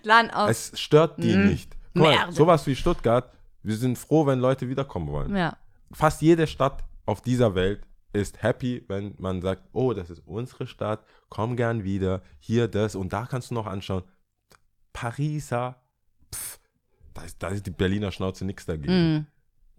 Laden auf. es stört die Mhm. nicht. Guck mal, sowas wie Stuttgart, wir sind froh, wenn Leute wiederkommen wollen. ja. fast jede Stadt auf dieser Welt ist happy, wenn man sagt, oh, das ist unsere Stadt, komm gern wieder, hier das und da kannst du noch anschauen. Pariser, pff, da ist, da ist die Berliner Schnauze nichts dagegen. Mhm.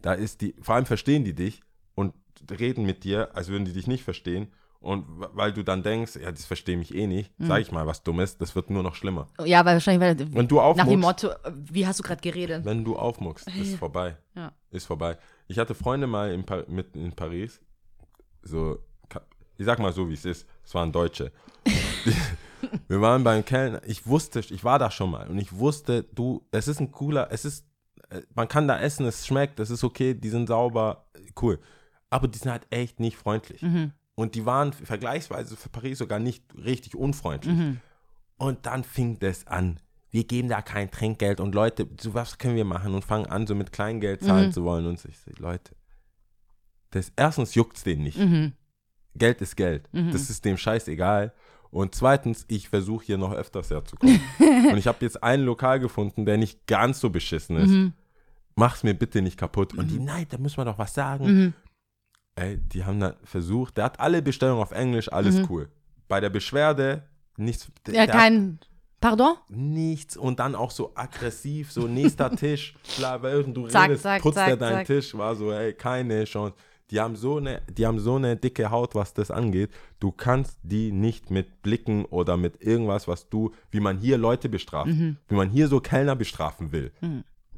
Da ist die, vor allem verstehen die dich und reden mit dir, als würden die dich nicht verstehen. Und weil du dann denkst, ja, das verstehe mich eh nicht, Mhm. sag ich mal was Dummes, das wird nur noch schlimmer. Ja, weil wahrscheinlich, weil, Wenn du nach dem aufmuckst, Motto, wie hast du gerade geredet? wenn du aufmuckst, *laughs* ist vorbei. Ja. Ist vorbei. Ich hatte Freunde mal in, Pa- mit in Paris, so, ich sag mal so, wie es ist, es waren Deutsche. *laughs* Wir waren beim Kellner, ich wusste, ich war da schon mal und ich wusste, du, es ist ein cooler, es ist, man kann da essen, es schmeckt, es ist okay, die sind sauber, cool. Aber die sind halt echt nicht freundlich. Und die waren vergleichsweise für Paris sogar nicht richtig unfreundlich. Und dann fing das an. Wir geben da kein Trinkgeld und Leute, so was können wir machen und fangen an, so mit Kleingeld zahlen zu wollen. Und ich so, Leute, das erstens juckt es denen nicht. Mhm. Geld ist Geld. Das ist dem scheißegal. Und zweitens, ich versuche hier noch öfters herzukommen. *laughs* und ich habe jetzt ein Lokal gefunden, der nicht ganz so beschissen ist. Mhm. Mach's mir bitte nicht kaputt. Und die, nein, da müssen wir doch was sagen. Mhm. Ey, die haben dann versucht, der hat alle Bestellungen auf Englisch, alles cool. Bei der Beschwerde nichts. der- Mhm. Ja, kein. Pardon? nichts und dann auch so aggressiv, so nächster *laughs* Tisch, klar, während du Zack, redest, zack, putzt er zack, deinen zack. Tisch, war so, ey, keine Chance. Die haben so eine, die haben so eine dicke Haut, was das angeht. Du kannst die nicht mit Blicken oder mit irgendwas, was du, wie man hier Leute bestraft, Mhm. wie man hier so Kellner bestrafen will.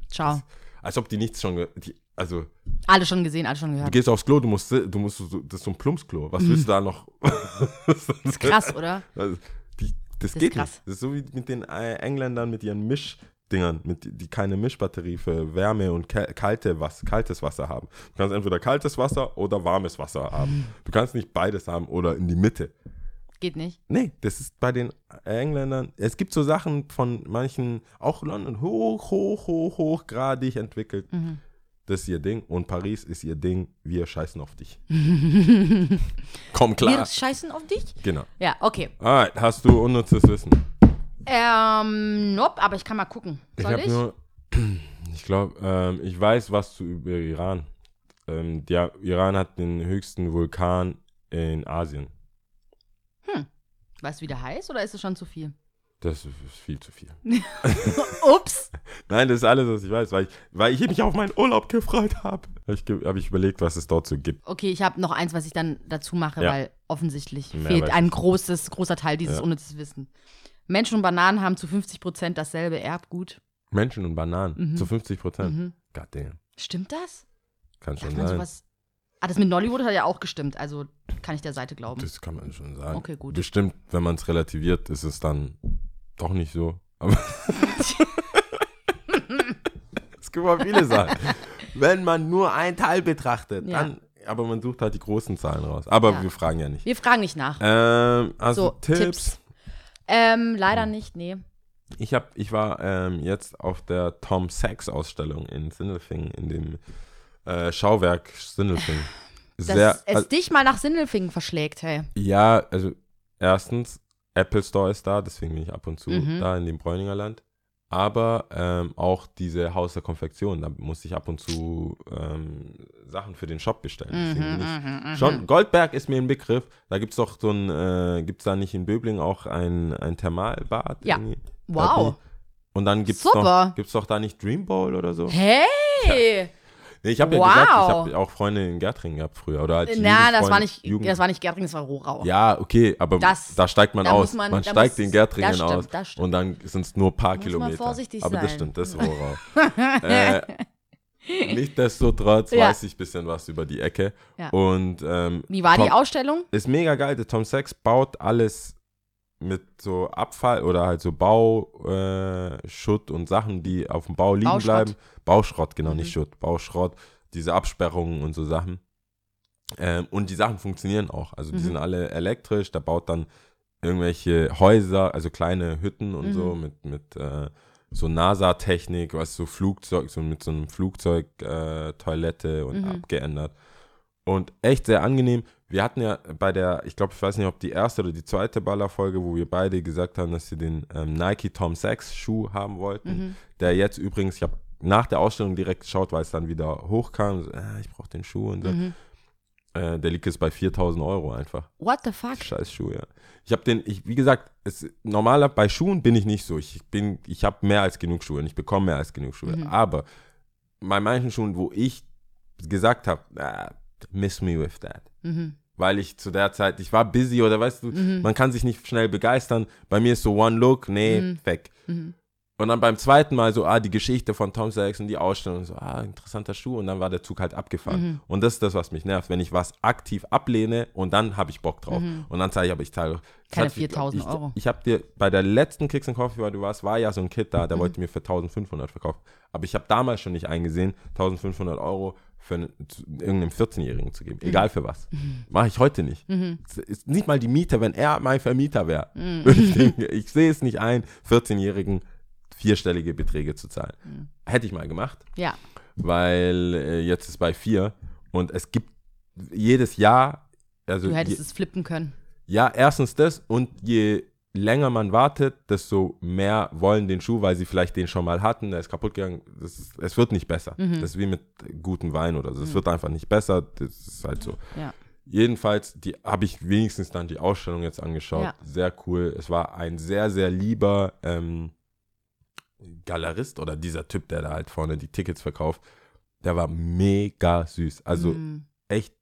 Ciao. Als ob die nichts schon, die, also Alle schon gesehen, alle schon du gehört. gehst aufs Klo, du musst, du musst, das ist so ein Plumpsklo. Was willst du da noch? *laughs* Das ist krass, oder? Also, die, das, ist geht krass. nicht. Das ist so wie mit den Engländern mit ihren Mischdingern, mit, die keine Mischbatterie für Wärme und kalte Was, kaltes Wasser haben. Du kannst entweder kaltes Wasser oder warmes Wasser haben. Du kannst nicht beides haben oder in die Mitte. Geht nicht. Nee, das ist bei den Engländern. Es gibt so Sachen von manchen, auch London, hoch, hoch, hoch, hochgradig entwickelt. Mhm. Das ist ihr Ding. Und Paris ist ihr Ding. Wir scheißen auf dich. *laughs* Komm klar. Wir scheißen auf dich? Genau. Ja, okay. Alright, hast du unnützes Wissen? Ähm, nope, aber ich kann mal gucken. Ich Soll habe ich? nur, *clears throat* ich glaube, ähm, ich weiß was zu über Iran. Ähm, der Iran hat den höchsten Vulkan in Asien. Weißt du, wie der heißt oder ist es schon zu viel? Das ist viel zu viel. *laughs* Ups. Nein, das ist alles, was ich weiß, weil ich, weil ich mich auf meinen Urlaub gefreut habe. Habe ich, hab ich überlegt, was es dort so gibt. Okay, ich habe noch eins, was ich dann dazu mache, Ja. weil offensichtlich Mehr fehlt ein großes, großer Teil dieses Ja. unnützes Wissen. Menschen und Bananen haben zu 50 Prozent dasselbe Erbgut. Menschen und Bananen Mhm. zu 50 Prozent. Mhm. God damn. Stimmt das? Kann Darf schon man sein. Ah, das mit Nollywood hat ja auch gestimmt, also kann ich der Seite glauben. Das kann man schon sagen. Okay, gut. Bestimmt, wenn man es relativiert, ist es dann doch nicht so. Aber *laughs* es gibt mal viele Sachen. Wenn man nur ein Teil betrachtet, Ja. dann, aber man sucht halt die großen Zahlen raus. Aber Ja. wir fragen ja nicht. Wir fragen nicht nach. Ähm, also So, Tipps. Tipps. Ähm, leider nicht, nee. Ich, hab, ich war ähm, jetzt auf der Tom Sachs Ausstellung in Sindelfingen, in dem äh, Schauwerk Sindelfingen. Dass Sehr, es also, dich mal nach Sindelfingen verschlägt, hey. ja, also erstens, Apple Store ist da, deswegen bin ich ab und zu Mhm. da in dem Bräuninger Land. Aber ähm, auch diese Haus der Konfektion, da musste ich ab und zu ähm, Sachen für den Shop bestellen. Deswegen Mhm, nicht. Schon, Goldberg ist mir ein Begriff. Da gibt es doch so ein, äh, gibt es da nicht in Böbling auch ein, ein Thermalbad? Ja. irgendwie? Wow. Und dann gibt es doch, gibt's doch da nicht Dream Bowl oder so? Hey! Nee, ich habe ja Wow. gesagt, ich habe auch Freunde in Gärtringen gehabt früher. Oder als Na, das war nicht, Jugend das war nicht Gärtring, das war Rohrau. Ja, okay, aber Das- da steigt man da aus. man- Man, steigt in Gärtringen das stimmt, aus das und dann sind es nur ein paar Muss man Kilometer. vorsichtig aber das sein. stimmt, das ist *laughs* Rohrau. äh, Nichtsdestotrotz *laughs* Ja. weiß ich ein bisschen was über die Ecke. Ja. Und ähm, Wie war Tom, die Ausstellung? Ist mega geil. Der Tom Sachs baut alles mit so Abfall oder halt so Bauschutt äh, und Sachen, die auf dem Bau liegen Bauschrott. bleiben. Bauschrott, genau, Mhm. nicht Schutt. Bauschrott, diese Absperrungen und so Sachen. Ähm, und die Sachen funktionieren auch. Also die Mhm. sind alle elektrisch. Der baut dann irgendwelche Häuser, also kleine Hütten und Mhm. so mit, mit äh, so NASA-Technik, was so Flugzeug, so mit so einem Flugzeug äh, und Mhm. abgeändert. Und echt sehr angenehm. Wir hatten ja bei der, ich glaube, ich weiß nicht, ob die erste oder die zweite Ballerfolge, wo wir beide gesagt haben, dass sie den ähm, Nike Tom Sachs Schuh haben wollten. Mhm. Der jetzt übrigens, ich habe nach der Ausstellung direkt geschaut, weil es dann wieder hochkam. So, äh, ich brauche den Schuh und so. Mhm. Äh, der liegt jetzt bei 4000 Euro einfach. What the fuck? Scheiß Schuh, ja. Ich habe den, ich, wie gesagt, es, normaler bei Schuhen bin ich nicht so. Ich bin, ich habe mehr als genug Schuhe und ich bekomme mehr als genug Schuhe. Mhm. Aber bei manchen Schuhen, wo ich gesagt habe, äh, miss me with that. Mhm. Weil ich zu der Zeit, ich war busy oder weißt du, man kann sich nicht schnell begeistern. Bei mir ist so One Look, nee, Mhm. weg. Und dann beim zweiten Mal so, ah, die Geschichte von Tom Sachs und die Ausstellung, so, ah, interessanter Schuh. Und dann war der Zug halt abgefahren. Mhm. Und das ist das, was mich nervt, wenn ich was aktiv ablehne und dann habe ich Bock drauf. Und dann zeige ich, aber ich Mhm. Keine hat- 4.000 ich, Euro. Ich habe dir bei der letzten Kicks and Coffee, weil du warst, war ja so ein Kid da, Mhm. der wollte mir für 1500 verkaufen. Aber ich habe damals schon nicht eingesehen, 1500 Euro für einen, zu- irgendeinem 14-Jährigen zu geben. Mhm. Egal für was. Mache ich heute nicht. Es ist nicht mal die Miete, wenn er mein Vermieter wäre. Mhm. *laughs* Ich, denken, ich sehe es nicht ein, 14-Jährigen vierstellige Beträge zu zahlen. Mhm. Hätte ich mal gemacht, Ja. weil äh, jetzt ist bei vier und es gibt jedes Jahr, also Du hättest je, es flippen können. ja, erstens das und je länger man wartet, desto mehr wollen den Schuh, weil sie vielleicht den schon mal hatten, der ist kaputt gegangen. Ist, es wird nicht besser. Mhm. Das ist wie mit gutem Wein oder so. Es wird einfach nicht besser. Das ist halt so. Ja. Jedenfalls, die habe ich wenigstens dann die Ausstellung jetzt angeschaut. Ja. Sehr cool. Es war ein sehr, sehr lieber ähm, Galerist oder dieser Typ, der da halt vorne die Tickets verkauft. Der war mega süß. Also Mhm. echt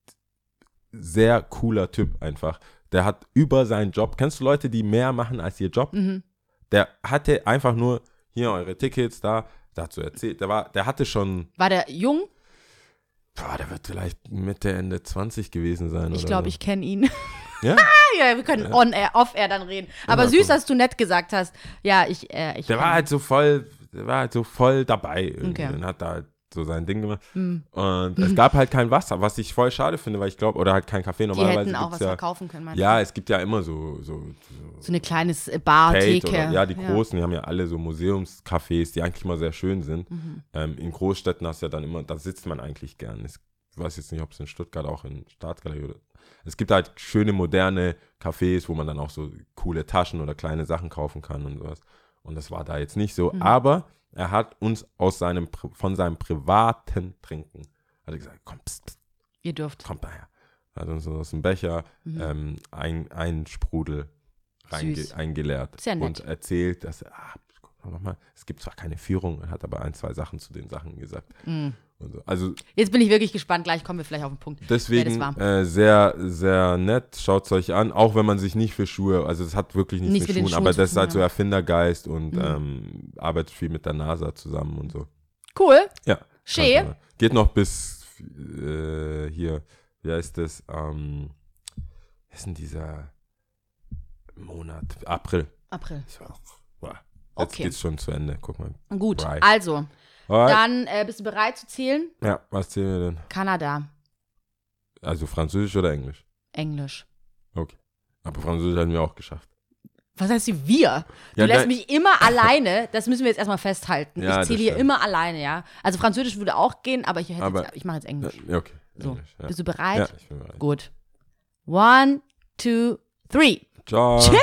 sehr cooler Typ einfach. Der hat über seinen Job, kennst du Leute, die mehr machen als ihr Job? Mhm. Der hatte einfach nur hier eure Tickets da, dazu erzählt. Der war, der hatte schon, War der jung? boah, der wird vielleicht Mitte, Ende 20 gewesen sein. Ich glaube, so. ich kenne ihn. *laughs* Ja? ja, wir können on air, off air dann reden. Aber Immer süß, so. dass du nett gesagt hast. Ja, ich, äh, ich Der war halt so voll, der war halt so voll dabei irgendwie Okay. und hat da halt so sein Ding gemacht. Hm. Und es gab halt kein Wasser, was ich voll schade finde, weil ich glaube, oder halt kein Kaffee. Die Normalerweise hätten auch was ja, verkaufen können. meinst Ja, es gibt ja immer so, so, so So eine kleines äh, Bar, Theke. oder, ja, die großen, die haben ja alle so Museumscafés, die eigentlich mal sehr schön sind. Mhm. Ähm, in Großstädten hast du ja dann immer, da sitzt man eigentlich gern. Ich weiß jetzt nicht, ob es in Stuttgart auch in Staatsgalerie oder. Es gibt halt schöne, moderne Cafés, wo man dann auch so coole Taschen oder kleine Sachen kaufen kann und sowas. Und das war da jetzt nicht so. Mhm. Aber er hat uns aus seinem, von seinem privaten Trinken, hat er gesagt, komm, pst, pst, Ihr dürft. kommt daher. Hat uns aus dem Becher Mhm. ähm, ein, ein Sprudel reinge eingeleert und erzählt, dass er, ah, guck mal, mal, es gibt zwar keine Führung, er hat aber ein, zwei Sachen zu den Sachen gesagt. Mhm. So. Also Jetzt bin ich wirklich gespannt. Gleich kommen wir vielleicht auf den Punkt. deswegen äh, sehr, sehr nett. Schaut es euch an, auch wenn man sich nicht für Schuhe, also es hat wirklich nichts Nichts mit Schuhen, Schuhen aber das ist halt so. Erfindergeist und Mhm. ähm, arbeitet viel mit der NASA zusammen und so. Cool. Ja. Mal. Geht noch bis äh, hier, wie heißt das? Ähm, was ist denn dieser Monat? April. April. Wow. Jetzt Okay. geht's schon zu Ende. Guck mal. Gut. Right. Also, Alright. dann äh, bist du bereit zu zählen? Ja, was zählen wir denn? Kanada. Also Französisch oder Englisch? Englisch. Okay. Aber Französisch hatten wir auch geschafft. Was heißt die wir? Du Ja, lässt mich immer alleine, das müssen wir jetzt erstmal festhalten. Ja, ich zähle hier immer alleine, ja. Also Französisch würde auch gehen, aber ich, Aber- jetzt, ich mache jetzt Englisch. Ja, okay. So, Englisch, ja. Bist du bereit? ja, ich bin bereit. Gut. One, two, three. Ciao. Tschüss.